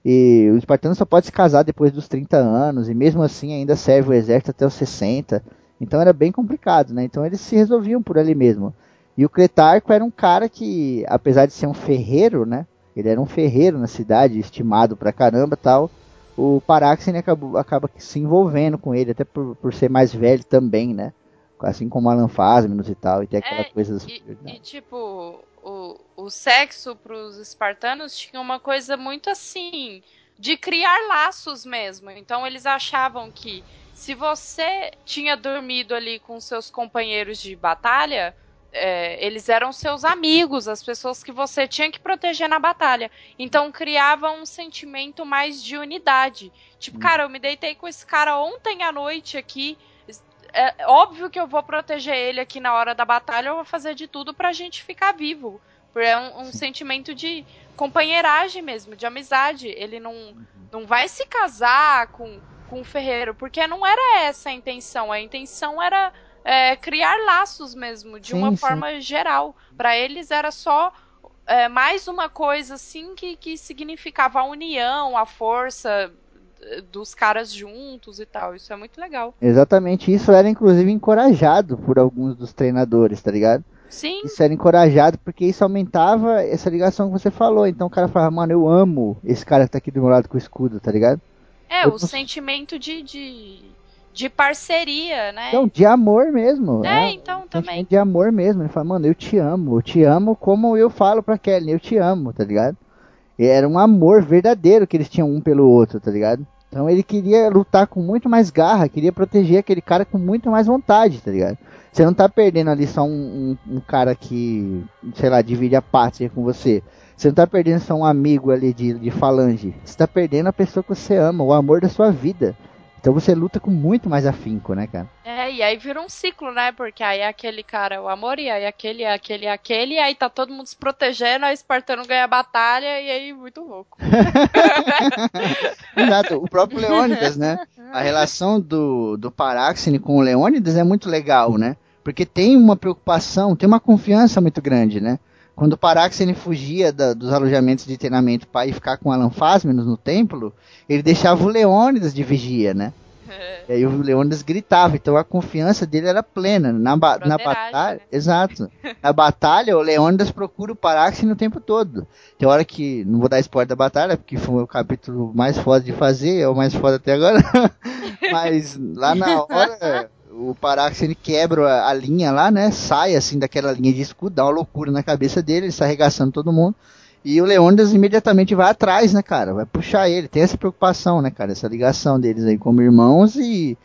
E o espartano só pode se casar depois dos 30 anos, e mesmo assim ainda serve o exército até os 60. Então era bem complicado, né? Então eles se resolviam por ali mesmo. E o Cretarco era um cara que, apesar de ser um ferreiro, né? Ele era um ferreiro na cidade, estimado pra caramba tal o Paráxene acabou, acaba se envolvendo com ele, até por, por ser mais velho também, né? Assim como Alan Fasminos e tal, e tem aquela É, coisa E, e, tipo, o, o sexo pros espartanos tinha uma coisa muito assim. de criar laços mesmo. Então eles achavam que se você tinha dormido ali com seus companheiros de batalha, é, eles eram seus amigos, as pessoas que você tinha que proteger na batalha. Então criava um sentimento mais de unidade. Tipo, cara, eu me deitei com esse cara ontem à noite aqui. É óbvio que eu vou proteger ele aqui na hora da batalha, eu vou fazer de tudo pra gente ficar vivo. É um, um sentimento de companheiragem mesmo, de amizade. Ele não, não vai se casar com, com o ferreiro, porque não era essa a intenção. A intenção era é, criar laços mesmo, de sim, uma sim. forma geral. Para eles era só é, mais uma coisa assim que, que significava a união, a força dos caras juntos e tal. Isso é muito legal. Exatamente, isso era inclusive encorajado por alguns dos treinadores, tá ligado? Sim. Isso era encorajado porque isso aumentava essa ligação que você falou. Então o cara falava, mano, eu amo esse cara que tá aqui do meu lado com o escudo, tá ligado? É, eu o sentimento de, de, de, parceria, né? Então, de amor mesmo. É, é então também. De amor mesmo. Ele fala, mano, eu te amo. Eu te amo como eu falo pra Kelly, eu te amo, tá ligado? Era um amor verdadeiro que eles tinham um pelo outro, tá ligado? Então ele queria lutar com muito mais garra, queria proteger aquele cara com muito mais vontade, tá ligado? Você não tá perdendo ali só um, um, um cara que, sei lá, divide a pátria com você. Você não tá perdendo só um amigo ali de, de falange. Você tá perdendo a pessoa que você ama, o amor da sua vida. Então você luta com muito mais afinco, né, cara? É, e aí vira um ciclo, né? Porque aí aquele cara o amor, e aí aquele, aquele, aquele, e aí tá todo mundo se protegendo, aí Espartano ganha a batalha, e aí muito louco. [laughs] Exato, o próprio Leônidas, né? A relação do, do Paráxene com o Leônidas é muito legal, né? Porque tem uma preocupação, tem uma confiança muito grande, né? Quando o Paráxene fugia da, dos alojamentos de treinamento para ir ficar com Alan Fasminos no templo, ele deixava o Leônidas de vigia, né? [laughs] E aí o Leônidas gritava, então a confiança dele era plena. Na, ba na batalha. Né? Exato. [laughs] Na batalha, o Leônidas procura o Paráxene o tempo todo. Tem hora que. Não vou dar spoiler da batalha, porque foi o capítulo mais foda de fazer, é o mais foda até agora. [laughs] Mas lá na hora o Paráxene quebra a, linha lá, né? Sai assim daquela linha de escudo, dá uma loucura na cabeça dele, ele está arregaçando todo mundo. E o Leônidas imediatamente vai atrás, né, cara? Vai puxar ele. Tem essa preocupação, né, cara? Essa ligação deles aí como irmãos e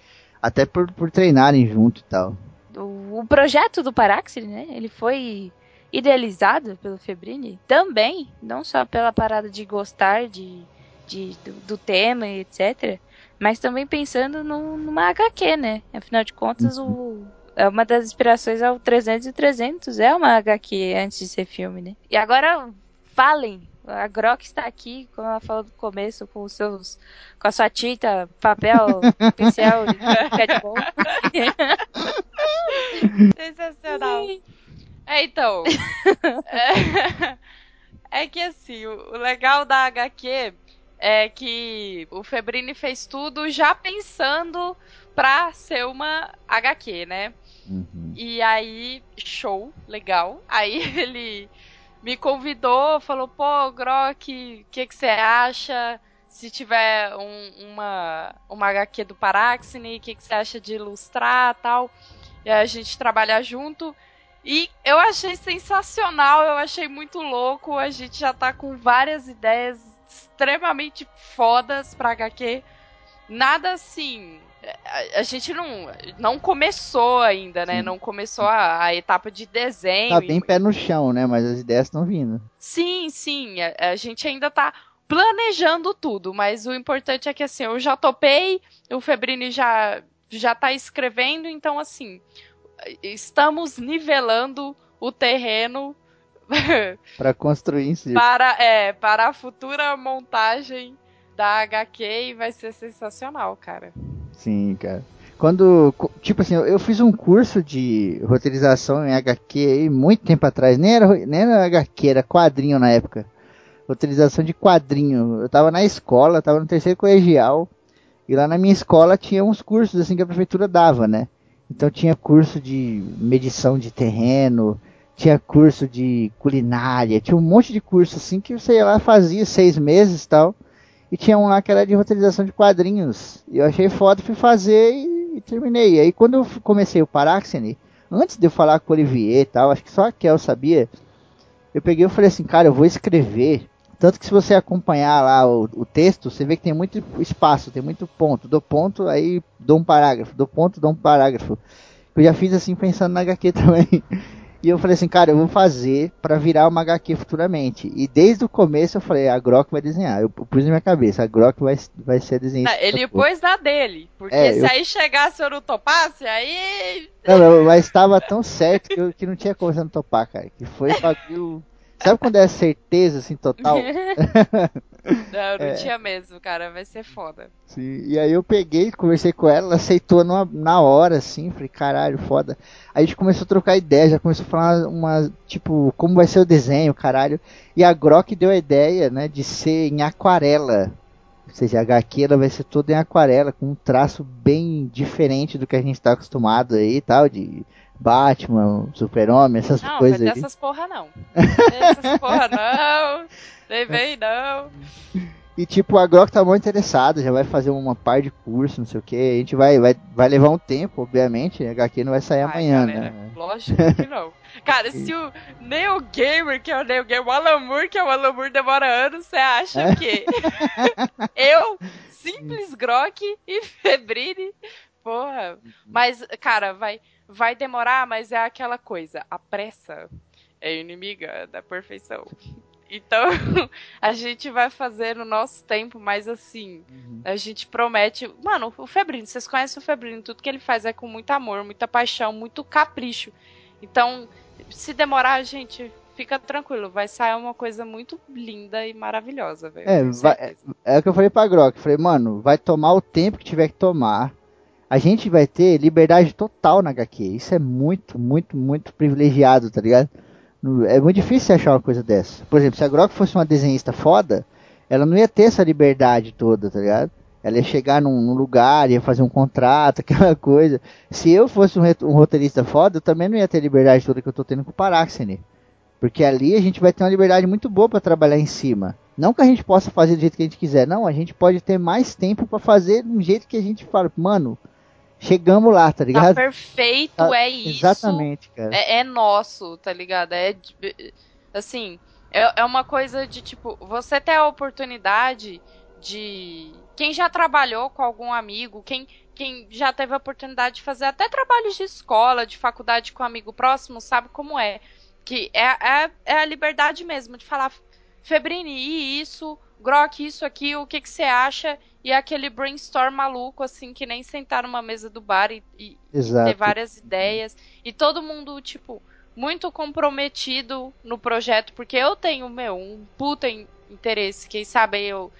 até por, por treinarem junto e tal. O, o projeto do Paráxene, né? Ele foi idealizado pelo Febrini também, não só pela parada de gostar de, de do, do tema e etc mas também pensando no, numa HQ, né? Afinal de contas, uhum. o, é uma das inspirações ao 300 e 300 é uma HQ antes de ser filme, né? E agora, falem. A Grok está aqui, como ela falou no começo, com os seus, com a sua tinta, papel, [laughs] pincel, bom. [laughs] Sensacional. É, então. [laughs] é, é, que assim, o, o legal da HQ é que o Febrini fez tudo já pensando pra ser uma HQ, né? Uhum. E aí, show, legal. Aí [laughs] ele me convidou, falou, pô, Grok, o que, que você acha? Se tiver um, uma, uma HQ do Paráxene, o que, que você acha de ilustrar tal? E a gente trabalhar junto. E eu achei sensacional, eu achei muito louco. A gente já tá com várias ideias extremamente fodas pra HQ. Nada assim. A, a gente não, não começou ainda, né? Sim. Não começou a, a, etapa de desenho. Tá bem e... pé no chão, né? Mas as ideias estão vindo. Sim, sim. A, a gente ainda tá planejando tudo, mas o importante é que assim, eu já topei, o Febrini já já tá escrevendo, então assim, estamos nivelando o terreno [laughs] para construir em si. Para, é, para a futura montagem da HQ e vai ser sensacional, cara. Sim, cara. Quando, tipo assim, eu fiz um curso de roteirização em HQ aí muito tempo atrás, nem era, nem era HQ, era quadrinho na época. Roteirização de quadrinho. Eu tava na escola, tava no terceiro colegial, e lá na minha escola tinha uns cursos assim que a prefeitura dava, né? Então tinha curso de medição de terreno, tinha curso de culinária, tinha um monte de curso assim que você ia lá fazia seis meses tal. E tinha um lá que era de roteirização de quadrinhos. E eu achei foda, fui fazer e, e terminei. Aí quando eu comecei o Paráxene, antes de eu falar com o Olivier e tal, acho que só a Kel sabia, eu peguei e falei assim, cara, eu vou escrever Tanto que se você acompanhar lá o, o, texto, você vê que tem muito espaço, tem muito ponto. Do ponto, aí dou um parágrafo. Do ponto, dou um parágrafo. Eu já fiz assim pensando na HQ [laughs] também. E eu falei assim, cara, eu vou fazer para virar uma HQ futuramente. E desde o começo eu falei, a Grok vai desenhar. Eu pus na minha cabeça, a Grok vai, vai ser desenhista. Ele pôs na dele. Porque é, se eu... aí chegasse eu não topasse, aí. Não, mas estava tão certo que, eu, que não tinha como você não topar, cara. Que foi [laughs] bagulho. Sabe quando é certeza, assim, total? [laughs] não, não [laughs] é. tinha mesmo, cara. Vai ser foda. Sim, e aí eu peguei, conversei com ela, ela aceitou numa, na hora, assim. Falei, caralho, foda. Aí a gente começou a trocar ideia, já começou a falar uma, tipo, como vai ser o desenho, caralho. E a Grok deu a ideia, né, de ser em aquarela. Ou seja, a HQ ela vai ser toda em aquarela, com um traço bem diferente do que a gente está acostumado aí e tal, de Batman, Super-Homem, essas não, coisas. Não, dessas porra não. Dessas porra não. Nem vem não. E tipo, a Grok tá muito interessada, já vai fazer uma par de curso, não sei o que. A gente vai, vai, vai levar um tempo, obviamente. A HQ não vai sair Ai, amanhã, galera, né? Lógico que não. Cara, [laughs] se o Neil Gamer, que é o Neil Gamer, o Alan Moore, que é o Alan Moore, demora anos, você acha é? que [laughs] eu, simples Grok e Febrine, porra. Mas, cara, vai vai demorar, mas é aquela coisa, a pressa é inimiga da perfeição. [laughs] Então, [laughs] a gente vai fazer no nosso tempo, mas assim, uhum. a gente promete. Mano, o Febrino, vocês conhecem o Febrino, tudo que ele faz é com muito amor, muita paixão, muito capricho. Então, se demorar, a gente fica tranquilo, vai sair uma coisa muito linda e maravilhosa, velho. É, vai, é, é, o que eu falei pra Grok, falei, mano, vai tomar o tempo que tiver que tomar a gente vai ter liberdade total na HQ. Isso é muito, muito, muito privilegiado, tá ligado? É muito difícil achar uma coisa dessa. Por exemplo, se a Grok fosse uma desenhista foda, ela não ia ter essa liberdade toda, tá ligado? Ela ia chegar num, num lugar, ia fazer um contrato, [laughs] aquela coisa. Se eu fosse um, um, roteirista foda, eu também não ia ter a liberdade toda que eu tô tendo com o Paraxene. Porque ali a gente vai ter uma liberdade muito boa para trabalhar em cima. Não que a gente possa fazer do jeito que a gente quiser, não. A gente pode ter mais tempo para fazer do jeito que a gente fala. Mano, chegamos lá, tá ligado? Tá perfeito, tá, é isso. Exatamente, cara. É, é, nosso, tá ligado? É assim, é, é uma coisa de tipo, você ter a oportunidade de quem já trabalhou com algum amigo, quem quem já teve a oportunidade de fazer até trabalhos de escola, de faculdade com um amigo próximo, sabe como é. Que é, é, é a liberdade mesmo de falar, Febrini, isso, Grok, isso aqui, o que, que você acha? E aquele brainstorm maluco, assim, que nem sentar numa mesa do bar e, e, ter várias ideias. E todo mundo, tipo, muito comprometido no projeto, porque eu tenho, meu, um puta interesse. Quem sabe eu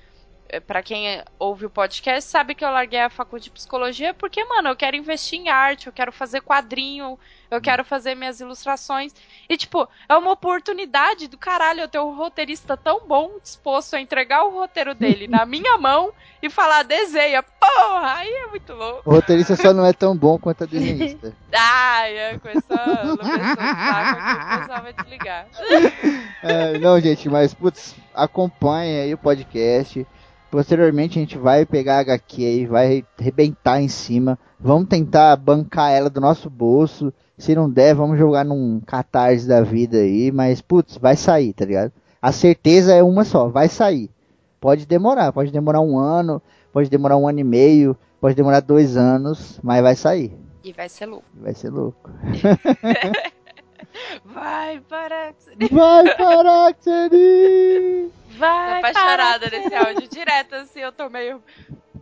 para quem ouve o podcast, sabe que eu larguei a faculdade de psicologia porque, mano, eu quero investir em arte, eu quero fazer quadrinho, eu quero fazer minhas ilustrações. E, tipo, é uma oportunidade do caralho eu ter um roteirista tão bom disposto a entregar o roteiro dele na [laughs] minha mão e falar, desenha. Porra, aí é muito louco. O roteirista só não é tão bom quanto a desenhista. Ai, [laughs] é, com essa o pessoal vai desligar. É, não, gente, mas, putz, acompanhe aí o podcast. Posteriormente a gente vai pegar a HQ e vai arrebentar em cima. Vamos tentar bancar ela do nosso bolso. Se não der, vamos jogar num catarse da vida aí. Mas, putz, vai sair, tá ligado? A certeza é uma só, vai sair. Pode demorar, pode demorar um ano, pode demorar um ano e meio, pode demorar dois anos, mas vai sair. E vai ser louco. Vai ser louco. [laughs] vai, Paraxene! Vai, Paraxene! [laughs] Vai, apaixonada nesse áudio direto, assim, eu tô meio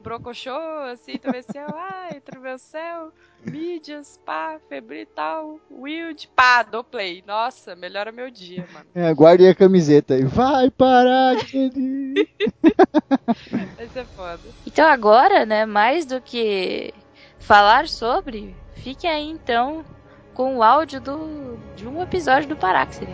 brocochô, assim, tô meio assim, ai, céu, mídias, pá, febril e tal, wild, pá, dou play. Nossa, melhora meu dia, mano. É, guardem a camiseta aí. Vai parar, querido. Vai ser foda. Então agora, né, mais do que falar sobre, fique aí então com o áudio do, de um episódio do Paráxene.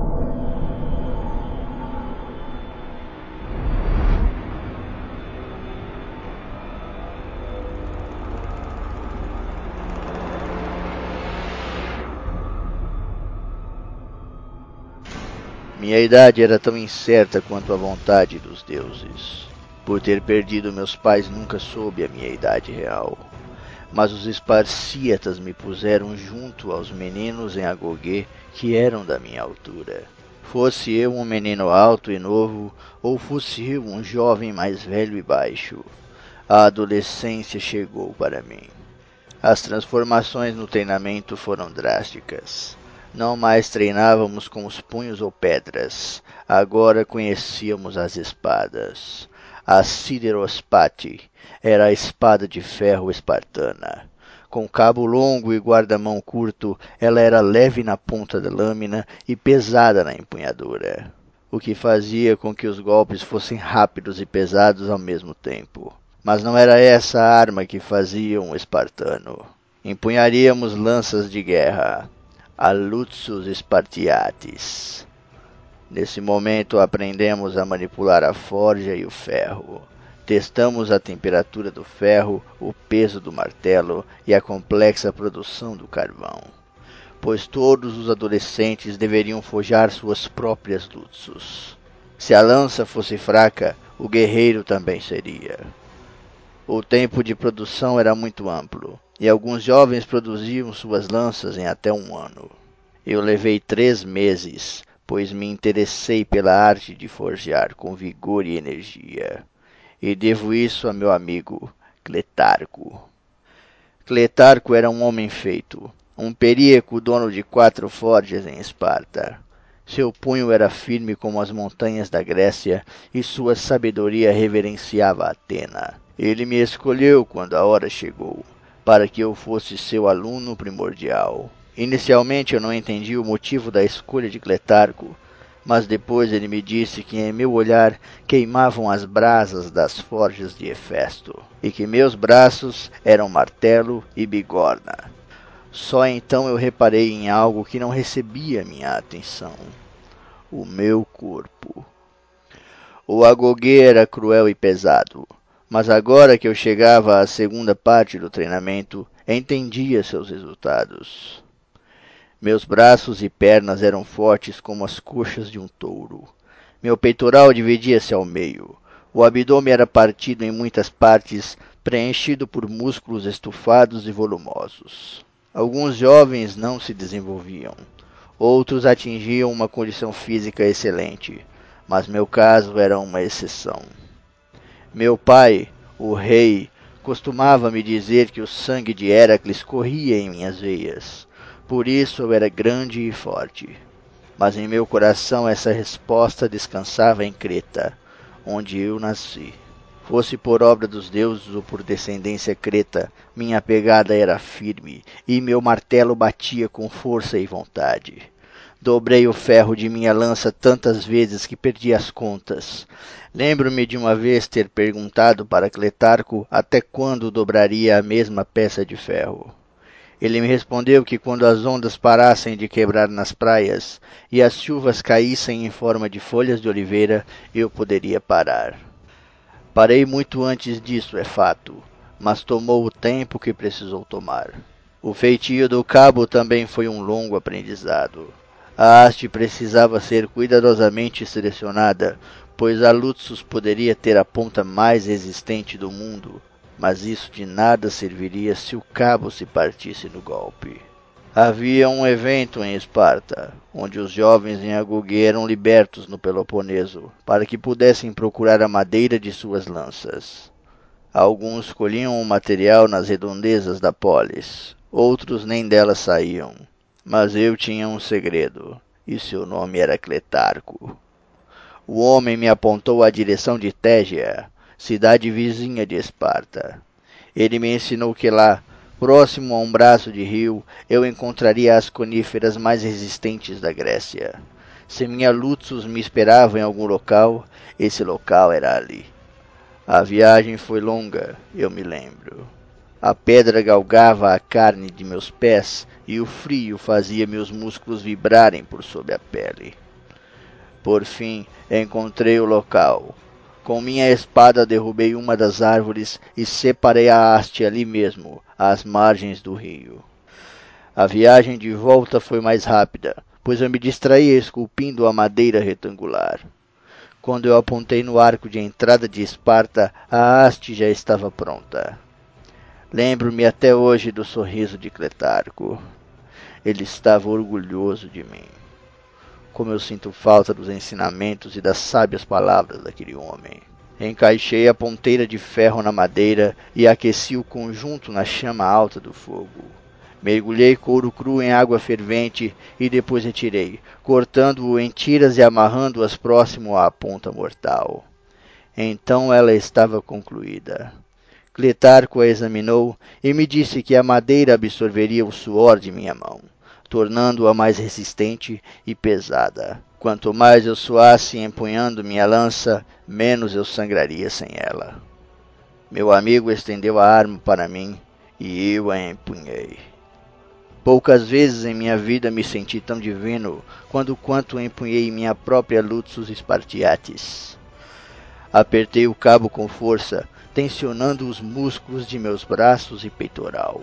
Minha idade era tão incerta quanto a vontade dos deuses. Por ter perdido meus pais, nunca soube a minha idade real. Mas os esparcíatas me puseram junto aos meninos em Agogê que eram da minha altura. Fosse eu um menino alto e novo, ou fosse eu um jovem mais velho e baixo, a adolescência chegou para mim. As transformações no treinamento foram drásticas. Não mais treinávamos com os punhos ou pedras, agora conhecíamos as espadas. A Siderospati era a espada de ferro espartana. Com cabo longo e guarda-mão curto, ela era leve na ponta da lâmina e pesada na empunhadura, o que fazia com que os golpes fossem rápidos e pesados ao mesmo tempo. Mas não era essa a arma que fazia um espartano. Empunharíamos lanças de guerra, a Lutsus Spartiatis. Nesse momento aprendemos a manipular a forja e o ferro. Testamos a temperatura do ferro, o peso do martelo e a complexa produção do carvão, pois todos os adolescentes deveriam forjar suas próprias lutzos. Se a lança fosse fraca, o guerreiro também seria. O tempo de produção era muito amplo, e alguns jovens produziam suas lanças em até um ano. Eu levei três meses, pois me interessei pela arte de forjar com vigor e energia e devo isso a meu amigo Cletarco. Cletarco era um homem feito, um períaco dono de quatro forjas em Esparta. Seu punho era firme como as montanhas da Grécia e sua sabedoria reverenciava Atena. Ele me escolheu quando a hora chegou, para que eu fosse seu aluno primordial. Inicialmente eu não entendi o motivo da escolha de Cletarco, mas depois ele me disse que em meu olhar queimavam as brasas das forjas de Hefesto, e que meus braços eram martelo e bigorna. Só então eu reparei em algo que não recebia minha atenção: o meu corpo. O agoguê era cruel e pesado, mas agora que eu chegava à segunda parte do treinamento, entendia seus resultados. Meus braços e pernas eram fortes como as coxas de um touro. Meu peitoral dividia-se ao meio. O abdômen era partido em muitas partes, preenchido por músculos estufados e volumosos. Alguns jovens não se desenvolviam. Outros atingiam uma condição física excelente, mas meu caso era uma exceção. Meu pai, o rei, costumava me dizer que o sangue de Heracles corria em minhas veias. Por isso eu era grande e forte. Mas em meu coração essa resposta descansava em Creta, onde eu nasci. Fosse por obra dos deuses ou por descendência creta, minha pegada era firme e meu martelo batia com força e vontade. Dobrei o ferro de minha lança tantas vezes que perdi as contas. Lembro-me de uma vez ter perguntado para Cletarco até quando dobraria a mesma peça de ferro. Ele me respondeu que quando as ondas parassem de quebrar nas praias e as chuvas caíssem em forma de folhas de oliveira, eu poderia parar. Parei muito antes disso, é fato, mas tomou o tempo que precisou tomar. O feitio do cabo também foi um longo aprendizado. A haste precisava ser cuidadosamente selecionada, pois a Lutsus poderia ter a ponta mais resistente do mundo, mas isso de nada serviria se o cabo se partisse no golpe. Havia um evento em Esparta, onde os jovens em Agoge eram libertos no Peloponeso, para que pudessem procurar a madeira de suas lanças. Alguns colhiam o material nas redondezas da polis, outros nem dela saíam. Mas eu tinha um segredo, e seu nome era Cletarco. O homem me apontou a direção de Tégia, cidade vizinha de Esparta. Ele me ensinou que lá, próximo a um braço de rio, eu encontraria as coníferas mais resistentes da Grécia. Se minha Lutzus me esperava em algum local, esse local era ali. A viagem foi longa, eu me lembro. A pedra galgava a carne de meus pés e o frio fazia meus músculos vibrarem por sob a pele. Por fim, encontrei o local, com minha espada derrubei uma das árvores e separei a haste ali mesmo, às margens do rio. A viagem de volta foi mais rápida, pois eu me distraía esculpindo a madeira retangular. Quando eu apontei no arco de entrada de Esparta, a haste já estava pronta. Lembro-me até hoje do sorriso de Cletarco. Ele estava orgulhoso de mim. Como eu sinto falta dos ensinamentos e das sábias palavras daquele homem. Encaixei a ponteira de ferro na madeira e aqueci o conjunto na chama alta do fogo. Mergulhei couro cru em água fervente e depois retirei, cortando-o em tiras e amarrando-as próximo à ponta mortal. Então ela estava concluída. Cletarco a examinou e me disse que a madeira absorveria o suor de minha mão, tornando-a mais resistente e pesada. Quanto mais eu suasse empunhando minha lança, menos eu sangraria sem ela. Meu amigo estendeu a arma para mim e eu a empunhei. Poucas vezes em minha vida me senti tão divino quando quanto empunhei minha própria Luxus Spartiatis. Apertei o cabo com força, tensionando os músculos de meus braços e peitoral.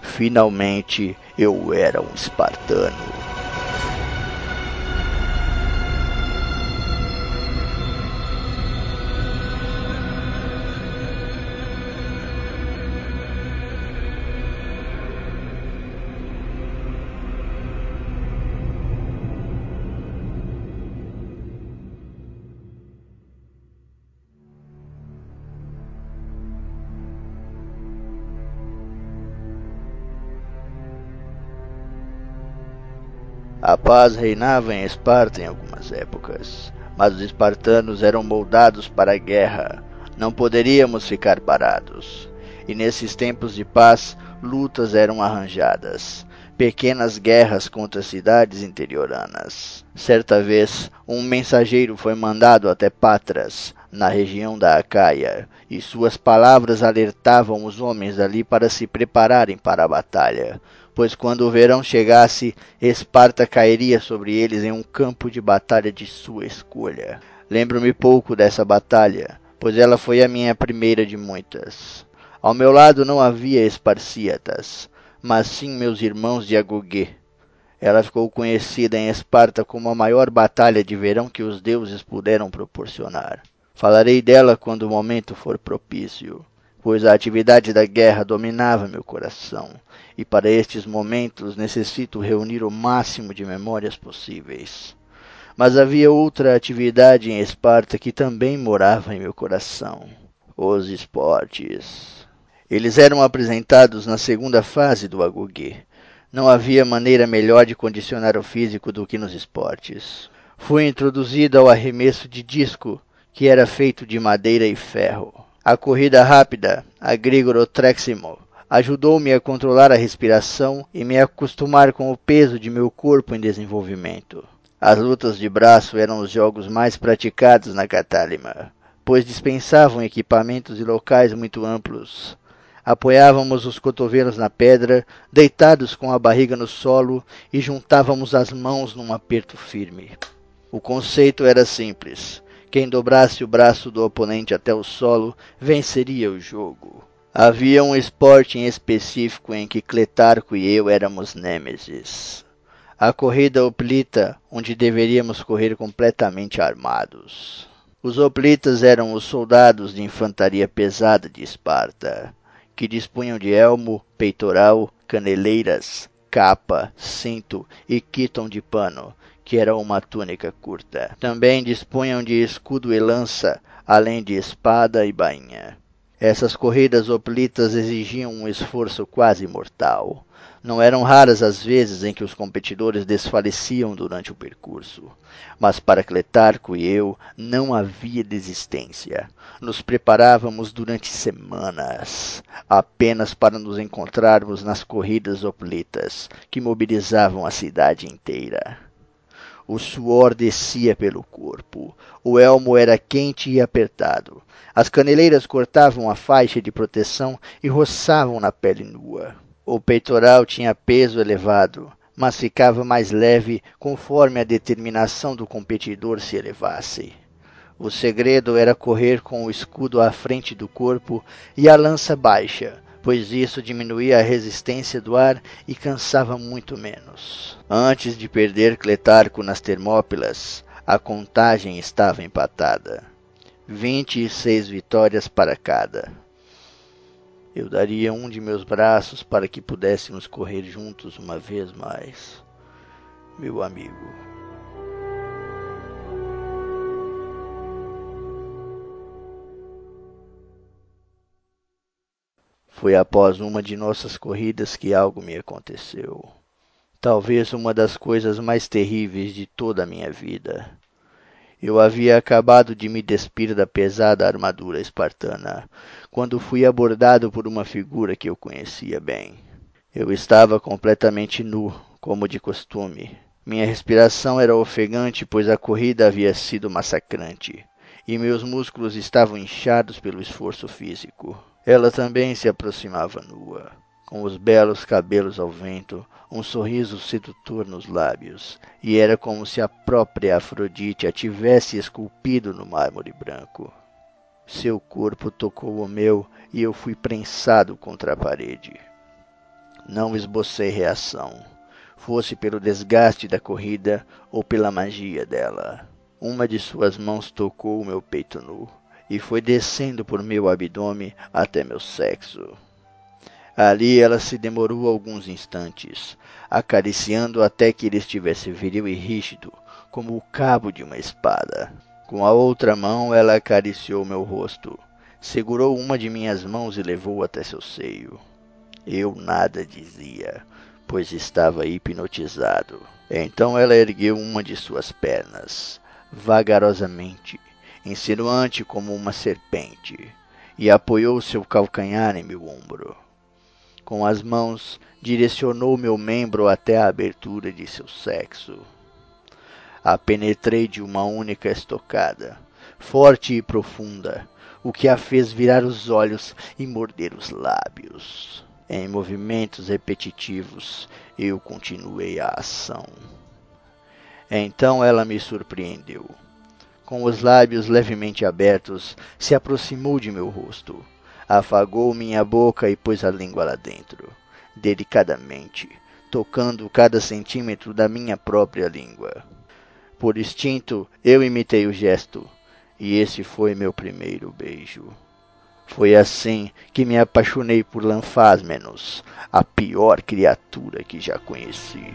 Finalmente eu era um espartano. A paz reinava em Esparta em algumas épocas, mas os espartanos eram moldados para a guerra. Não poderíamos ficar parados. E nesses tempos de paz, lutas eram arranjadas, pequenas guerras contra cidades interioranas. Certa vez, um mensageiro foi mandado até Patras, na região da Acaia, e suas palavras alertavam os homens ali para se prepararem para a batalha pois quando o verão chegasse, Esparta cairia sobre eles em um campo de batalha de sua escolha. Lembro-me pouco dessa batalha, pois ela foi a minha primeira de muitas. Ao meu lado não havia Esparcíatas, mas sim meus irmãos de Agogê. Ela ficou conhecida em Esparta como a maior batalha de verão que os deuses puderam proporcionar. Falarei dela quando o momento for propício, pois a atividade da guerra dominava meu coração e para estes momentos necessito reunir o máximo de memórias possíveis. Mas havia outra atividade em Esparta que também morava em meu coração: os esportes. Eles eram apresentados na segunda fase do Agogê. Não havia maneira melhor de condicionar o físico do que nos esportes. Fui introduzido ao arremesso de disco, que era feito de madeira e ferro. A corrida rápida, a Grigoro Treximo, ajudou-me a controlar a respiração e me acostumar com o peso de meu corpo em desenvolvimento. As lutas de braço eram os jogos mais praticados na Catálima, pois dispensavam equipamentos e locais muito amplos. Apoiávamos os cotovelos na pedra, deitados com a barriga no solo e juntávamos as mãos num aperto firme. O conceito era simples: quem dobrasse o braço do oponente até o solo venceria o jogo. Havia um esporte em específico em que Cletarco e eu éramos nêmesis. A corrida oplita, onde deveríamos correr completamente armados. Os oplitas eram os soldados de infantaria pesada de Esparta, que dispunham de elmo, peitoral, caneleiras, capa, cinto e quiton de pano, que era uma túnica curta. Também dispunham de escudo e lança, além de espada e bainha. Essas corridas hoplitas exigiam um esforço quase mortal. Não eram raras as vezes em que os competidores desfaleciam durante o percurso. Mas para Cletarco e eu não havia desistência. Nos preparávamos durante semanas, apenas para nos encontrarmos nas corridas hoplitas, que mobilizavam a cidade inteira. O suor descia pelo corpo. O elmo era quente e apertado. As caneleiras cortavam a faixa de proteção e roçavam na pele nua. O peitoral tinha peso elevado, mas ficava mais leve conforme a determinação do competidor se elevasse. O segredo era correr com o escudo à frente do corpo e a lança baixa, pois isso diminuía a resistência do ar e cansava muito menos. Antes de perder Cletarco nas Termópilas, a contagem estava empatada. Vinte e seis vitórias para cada. Eu daria um de meus braços para que pudéssemos correr juntos uma vez mais, meu amigo. Foi após uma de nossas corridas que algo me aconteceu. Talvez uma das coisas mais terríveis de toda a minha vida. Eu havia acabado de me despir da pesada armadura espartana, quando fui abordado por uma figura que eu conhecia bem. Eu estava completamente nu, como de costume. Minha respiração era ofegante, pois a corrida havia sido massacrante, e meus músculos estavam inchados pelo esforço físico. Ela também se aproximava nua, com os belos cabelos ao vento, um sorriso sedutor nos lábios, e era como se a própria Afrodite a tivesse esculpido no mármore branco. Seu corpo tocou o meu e eu fui prensado contra a parede. Não esbocei reação, fosse pelo desgaste da corrida ou pela magia dela. Uma de suas mãos tocou o meu peito nu e foi descendo por meu abdômen até meu sexo. Ali ela se demorou alguns instantes, acariciando até que ele estivesse viril e rígido, como o cabo de uma espada. Com a outra mão ela acariciou meu rosto, segurou uma de minhas mãos e levou até seu seio. Eu nada dizia, pois estava hipnotizado. Então ela ergueu uma de suas pernas, vagarosamente, insinuante como uma serpente, e apoiou seu calcanhar em meu ombro. Com as mãos, direcionou meu membro até a abertura de seu sexo. A penetrei de uma única estocada, forte e profunda, o que a fez virar os olhos e morder os lábios. Em movimentos repetitivos, eu continuei a ação. Então ela me surpreendeu com os lábios levemente abertos, se aproximou de meu rosto, afagou minha boca e pôs a língua lá dentro, delicadamente, tocando cada centímetro da minha própria língua. Por instinto, eu imitei o gesto, e esse foi meu primeiro beijo. Foi assim que me apaixonei por Lanfásmenos, a pior criatura que já conheci.